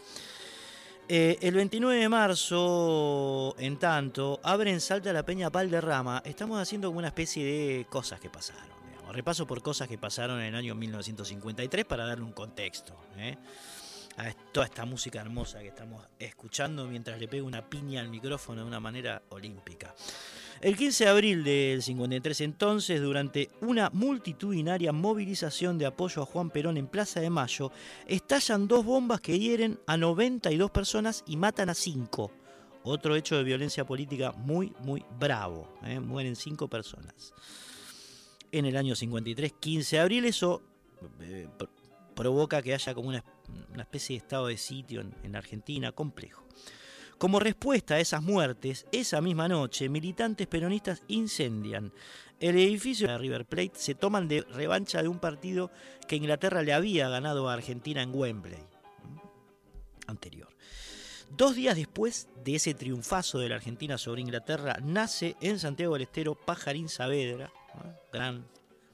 Eh, el 29 de marzo, en tanto, abren Salta la Peña Valderrama. Estamos haciendo como una especie de cosas que pasaron. Repaso por cosas que pasaron en el año 1953 para darle un contexto. Eh a toda esta música hermosa que estamos escuchando mientras le pego una piña al micrófono de una manera olímpica. El 15 de abril del 53 entonces, durante una multitudinaria movilización de apoyo a Juan Perón en Plaza de Mayo, estallan dos bombas que hieren a 92 personas y matan a 5. Otro hecho de violencia política muy, muy bravo. ¿eh? Mueren 5 personas. En el año 53, 15 de abril, eso eh, provoca que haya como una, especie de estado de sitio en, en Argentina complejo. Como respuesta a esas muertes, esa misma noche, militantes peronistas incendian el edificio de River Plate, se toman de revancha de un partido que Inglaterra le había ganado a Argentina en Wembley. Anterior. Dos días después de ese triunfazo de la Argentina sobre Inglaterra, nace en Santiago del Estero Pajarín Saavedra, gran,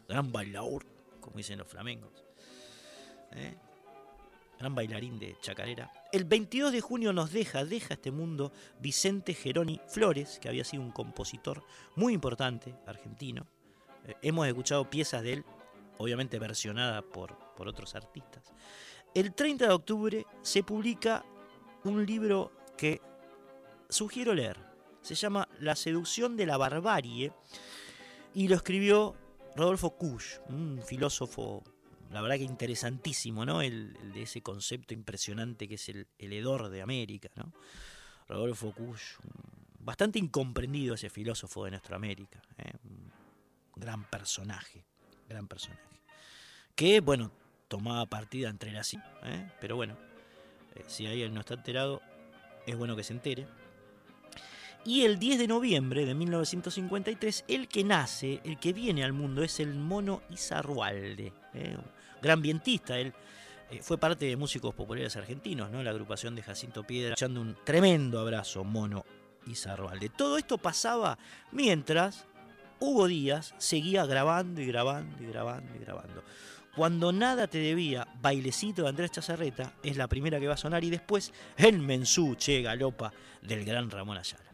gran bailaor, como dicen los flamencos. ¿eh? Gran bailarín de chacarera. El 22 de junio nos deja, deja este mundo Vicente Geroni Flores, que había sido un compositor muy importante, argentino. Eh, hemos escuchado piezas de él, obviamente versionadas por, por otros artistas. El 30 de octubre se publica un libro que sugiero leer. Se llama La seducción de la barbarie y lo escribió Rodolfo Kusch, un filósofo la verdad que interesantísimo, ¿no? El, de ese concepto impresionante que es el, hedor de América, ¿no? Rodolfo Kusch, bastante incomprendido ese filósofo de nuestra América, ¿eh? un gran personaje, gran personaje. Que, bueno, tomaba partida entre las... ¿eh? Pero bueno, eh, si alguien no está enterado, es bueno que se entere. Y el 10 de noviembre de 1953, el que nace, el que viene al mundo, es el mono Izarrualde, ¿eh? Gran vientista. Él eh, fue parte de Músicos Populares Argentinos, ¿no? la agrupación de Jacinto Piedra, echando un tremendo abrazo, mono Izarrualde. Todo esto pasaba mientras Hugo Díaz seguía grabando y grabando y grabando y grabando. Cuando nada te debía, bailecito de Andrés Chazarreta es la primera que va a sonar y después el mensú, che, galopa del gran Ramón Ayala.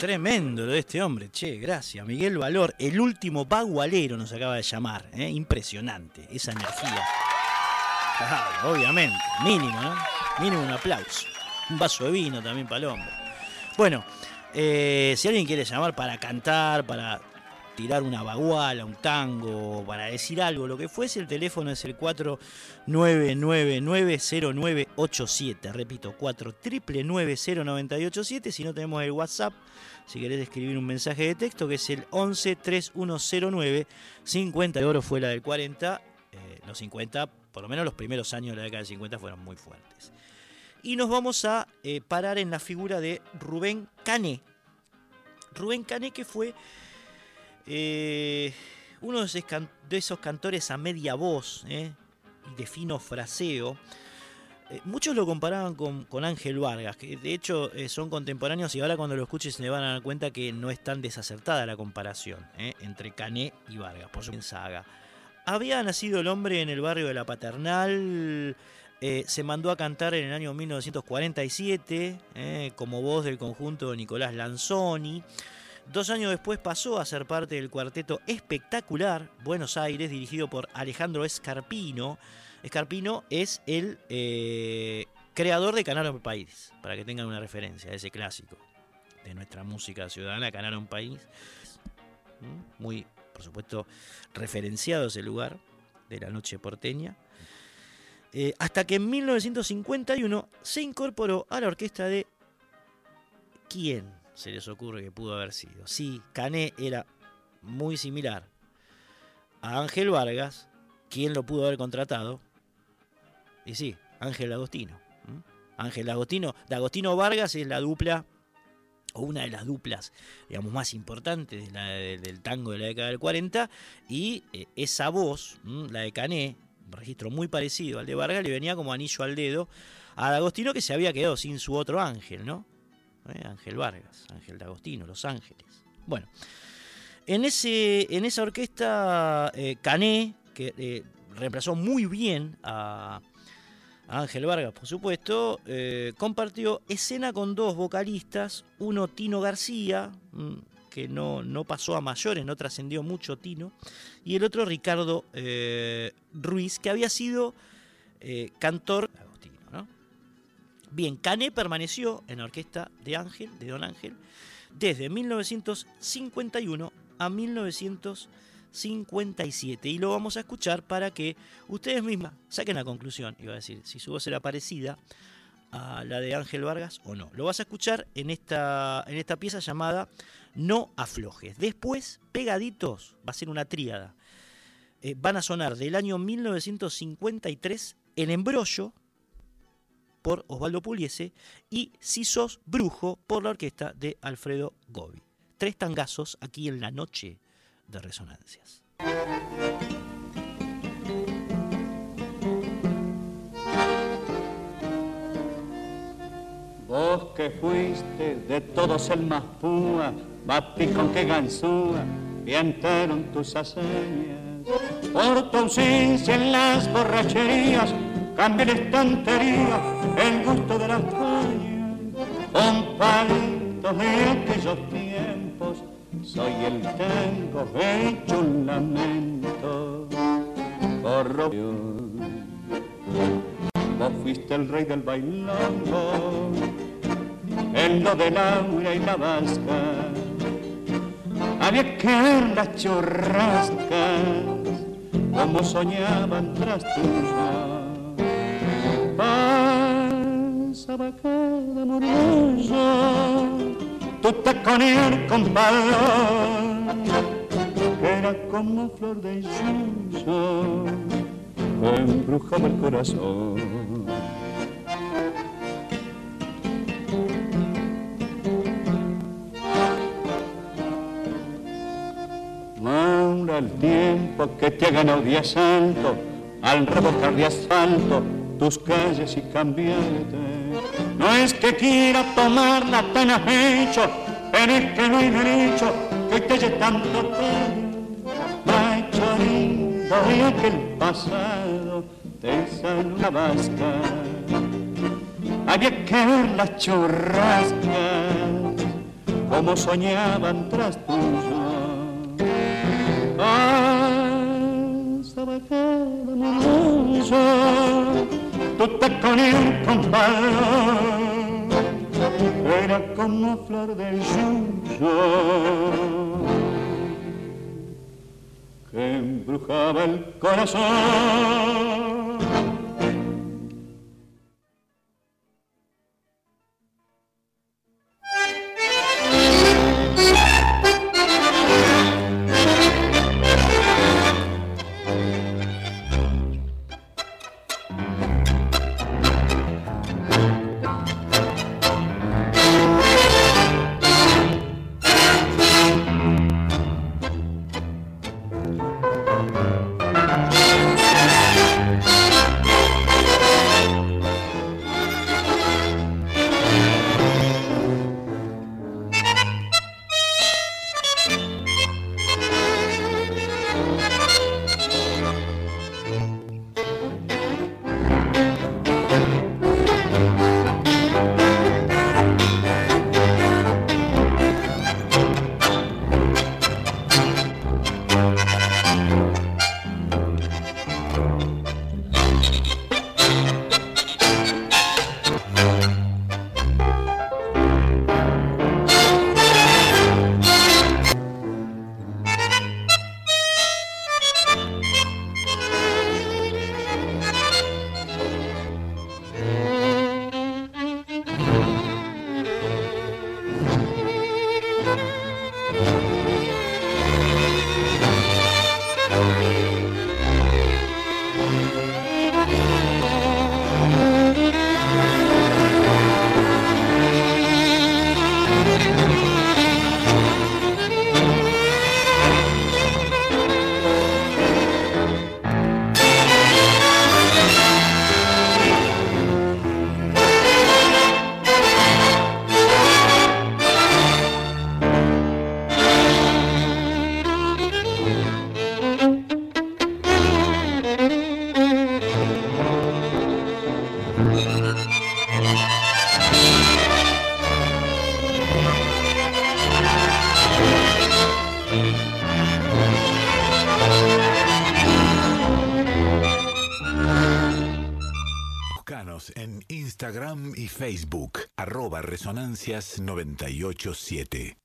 Tremendo lo de este hombre, che, gracias. Miguel Valor, el último bagualero nos acaba de llamar. ¿eh? Impresionante, esa energía. Obviamente, mínimo, ¿no? Mínimo un aplauso. Un vaso de vino también para el hombre. Bueno, eh, si alguien quiere llamar para cantar, para tirar una baguala, un tango, para decir algo, lo que fuese, el teléfono es el 49990987. Repito, 49990987. Si no tenemos el WhatsApp, si querés escribir un mensaje de texto, que es el 11 3109 50 de oro fue la del 40. eh, los 50, por lo menos los primeros años de la década del 50 fueron muy fuertes. Y nos vamos a eh, parar en la figura de Rubén Cané. Rubén Cané que fue eh, uno de esos, cantores a media voz eh, y de fino fraseo. Eh, muchos lo comparaban con, con Ángel Vargas, que de hecho eh, son contemporáneos y ahora cuando lo escuches se van a dar cuenta que no es tan desacertada la comparación entre Cané y Vargas, por su saga. Había nacido el hombre en el barrio de La Paternal, se mandó a cantar en el año 1947 eh, como voz del conjunto de Nicolás Lanzoni. Dos años después pasó a ser parte del cuarteto espectacular Buenos Aires, dirigido por Alejandro Escarpino. Escarpino es el eh, creador de Canal País, para que tengan una referencia, ese clásico de nuestra música ciudadana, Canal País. ¿Mm? Muy, por supuesto, referenciado ese lugar de la noche porteña. Eh, hasta que en 1951 se incorporó a la orquesta de ¿Quién se les ocurre que pudo haber sido? Sí, Cané era muy similar a Ángel Vargas, ¿quién lo pudo haber contratado? Y sí, Ángel Agostino. Ángel Agostino, D'Agostino Vargas es la dupla, o una de las duplas, digamos, más importantes la- de- del tango de la década del 40, y eh, esa voz, la de Cané, un registro muy parecido al de Vargas, le venía como anillo al dedo a D'Agostino que se había quedado sin su otro ángel, ¿no? ¿Eh? Ángel Vargas, Ángel D'Agostino, Los Ángeles. Bueno, en, ese, en esa orquesta, eh, Cané, que eh, reemplazó muy bien a, a Ángel Vargas, por supuesto, compartió escena con dos vocalistas, uno Tino García, mm, que no, no pasó a mayores, no trascendió mucho Tino, y el otro Ricardo Ruiz, que había sido cantor. Bien, Cané permaneció en la orquesta de Ángel, de Don Ángel, desde 1951 a 1957. Y lo vamos a escuchar para que ustedes mismas saquen la conclusión, iba a decir, si su voz era parecida a la de Ángel Vargas o no. Lo vas a escuchar en esta, en esta pieza llamada No aflojes. Después, pegaditos, va a ser una tríada. Eh, van a sonar del año 1953 El Embrollo por Osvaldo Pugliese y Si sos brujo por la orquesta de Alfredo Gobi. Tres tangazos aquí en la noche de resonancias. Vos que fuiste de todos el más púa, con que ganzúa, y tus hazañas. Por tu ausencia en las borracherías, cambié la estantería, el gusto de las cañas. Con palitos de aquellos tiempos, soy el tango hecho un lamento. Por Rubio. Vos fuiste el rey del bailongo, en lo de Laura y la vasca. Había que ver las churrascas, como soñaban tras tuya. Pasaba cada murmullo, tu taconear con balón, era como flor de yuyo embrujaba el corazón. Ahora el tiempo que te ha ganado de asalto, al revocar de asfalto tus calles y cambiarte. No es que quiera tomarla tan a pecho, pero es que no hay derecho que haya tanto pelo. Macho lindo de aquel pasado de esa luna vasca. Había que ver las churrascas, como soñaban tras tuyo. Cada murmullo, tú te ponías compadre era como flor del yuyo que embrujaba el corazón. Resonancias 987.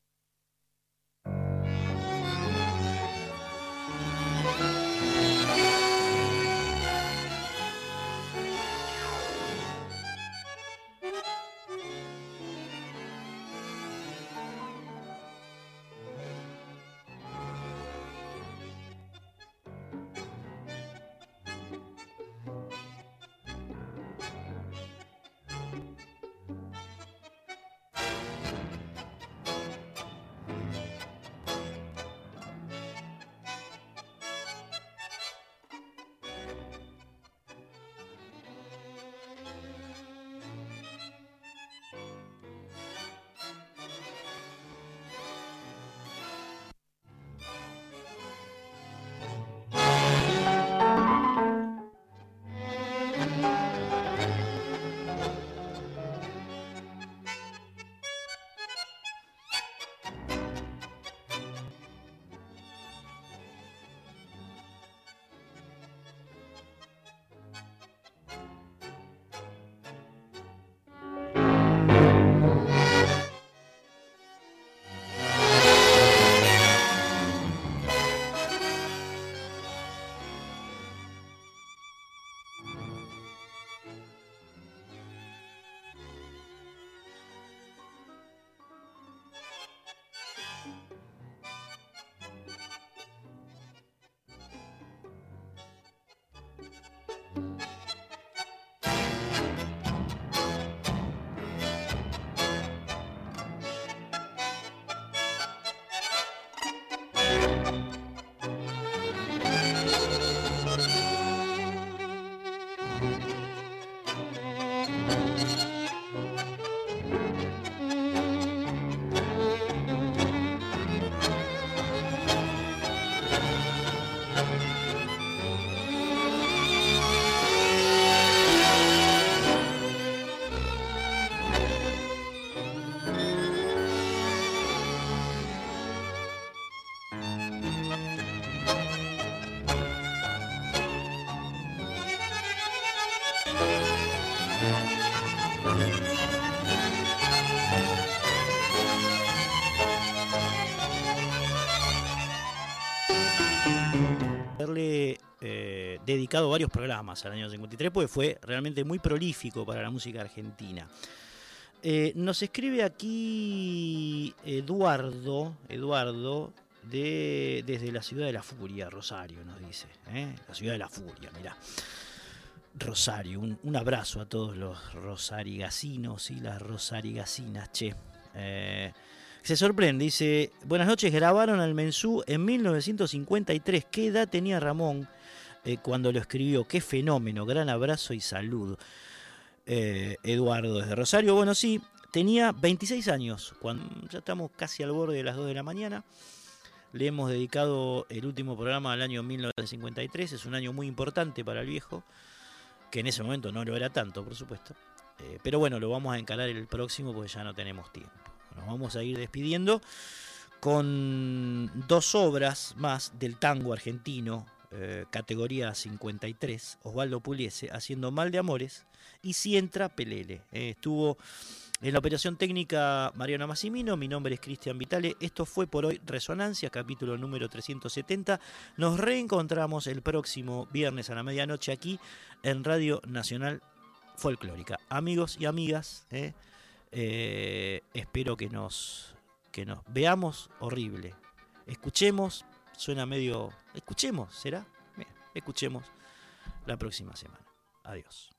Dedicado varios programas al año 53, porque fue realmente muy prolífico para la música argentina. Eh, nos escribe aquí Eduardo, Eduardo, de, desde la ciudad de la furia, Rosario, nos dice. ¿eh? La ciudad de la furia, mirá. Rosario, un, abrazo a todos los rosarigasinos y las rosarigasinas, che. Eh, se sorprende, dice, buenas noches, grabaron al Mensú en 1953. ¿Qué edad tenía Ramón eh, cuando lo escribió? Qué fenómeno, gran abrazo y saludo. Eduardo desde Rosario, bueno, sí, tenía 26 años, cuando ya estamos casi al borde de las 2 de la mañana. Le hemos dedicado el último programa al año 1953, es un año muy importante para el viejo, que en ese momento no lo era tanto, por supuesto. Eh, pero bueno, lo vamos a encarar el próximo porque ya no tenemos tiempo. Nos vamos a ir despidiendo con dos obras más del tango argentino, eh, categoría 53, Osvaldo Puliese, haciendo Mal de Amores, y si entra Pelele. Eh, estuvo en la operación técnica, Mariana Massimino, mi nombre es Cristian Vitale. Esto fue por hoy Resonancia, capítulo número 370. Nos reencontramos el próximo viernes a la medianoche aquí en Radio Nacional Folclórica. Amigos y amigas, eh, espero que nos, que nos veamos horrible. Escuchemos, suena medio... Escuchemos, ¿será? escuchemos la próxima semana. Adiós.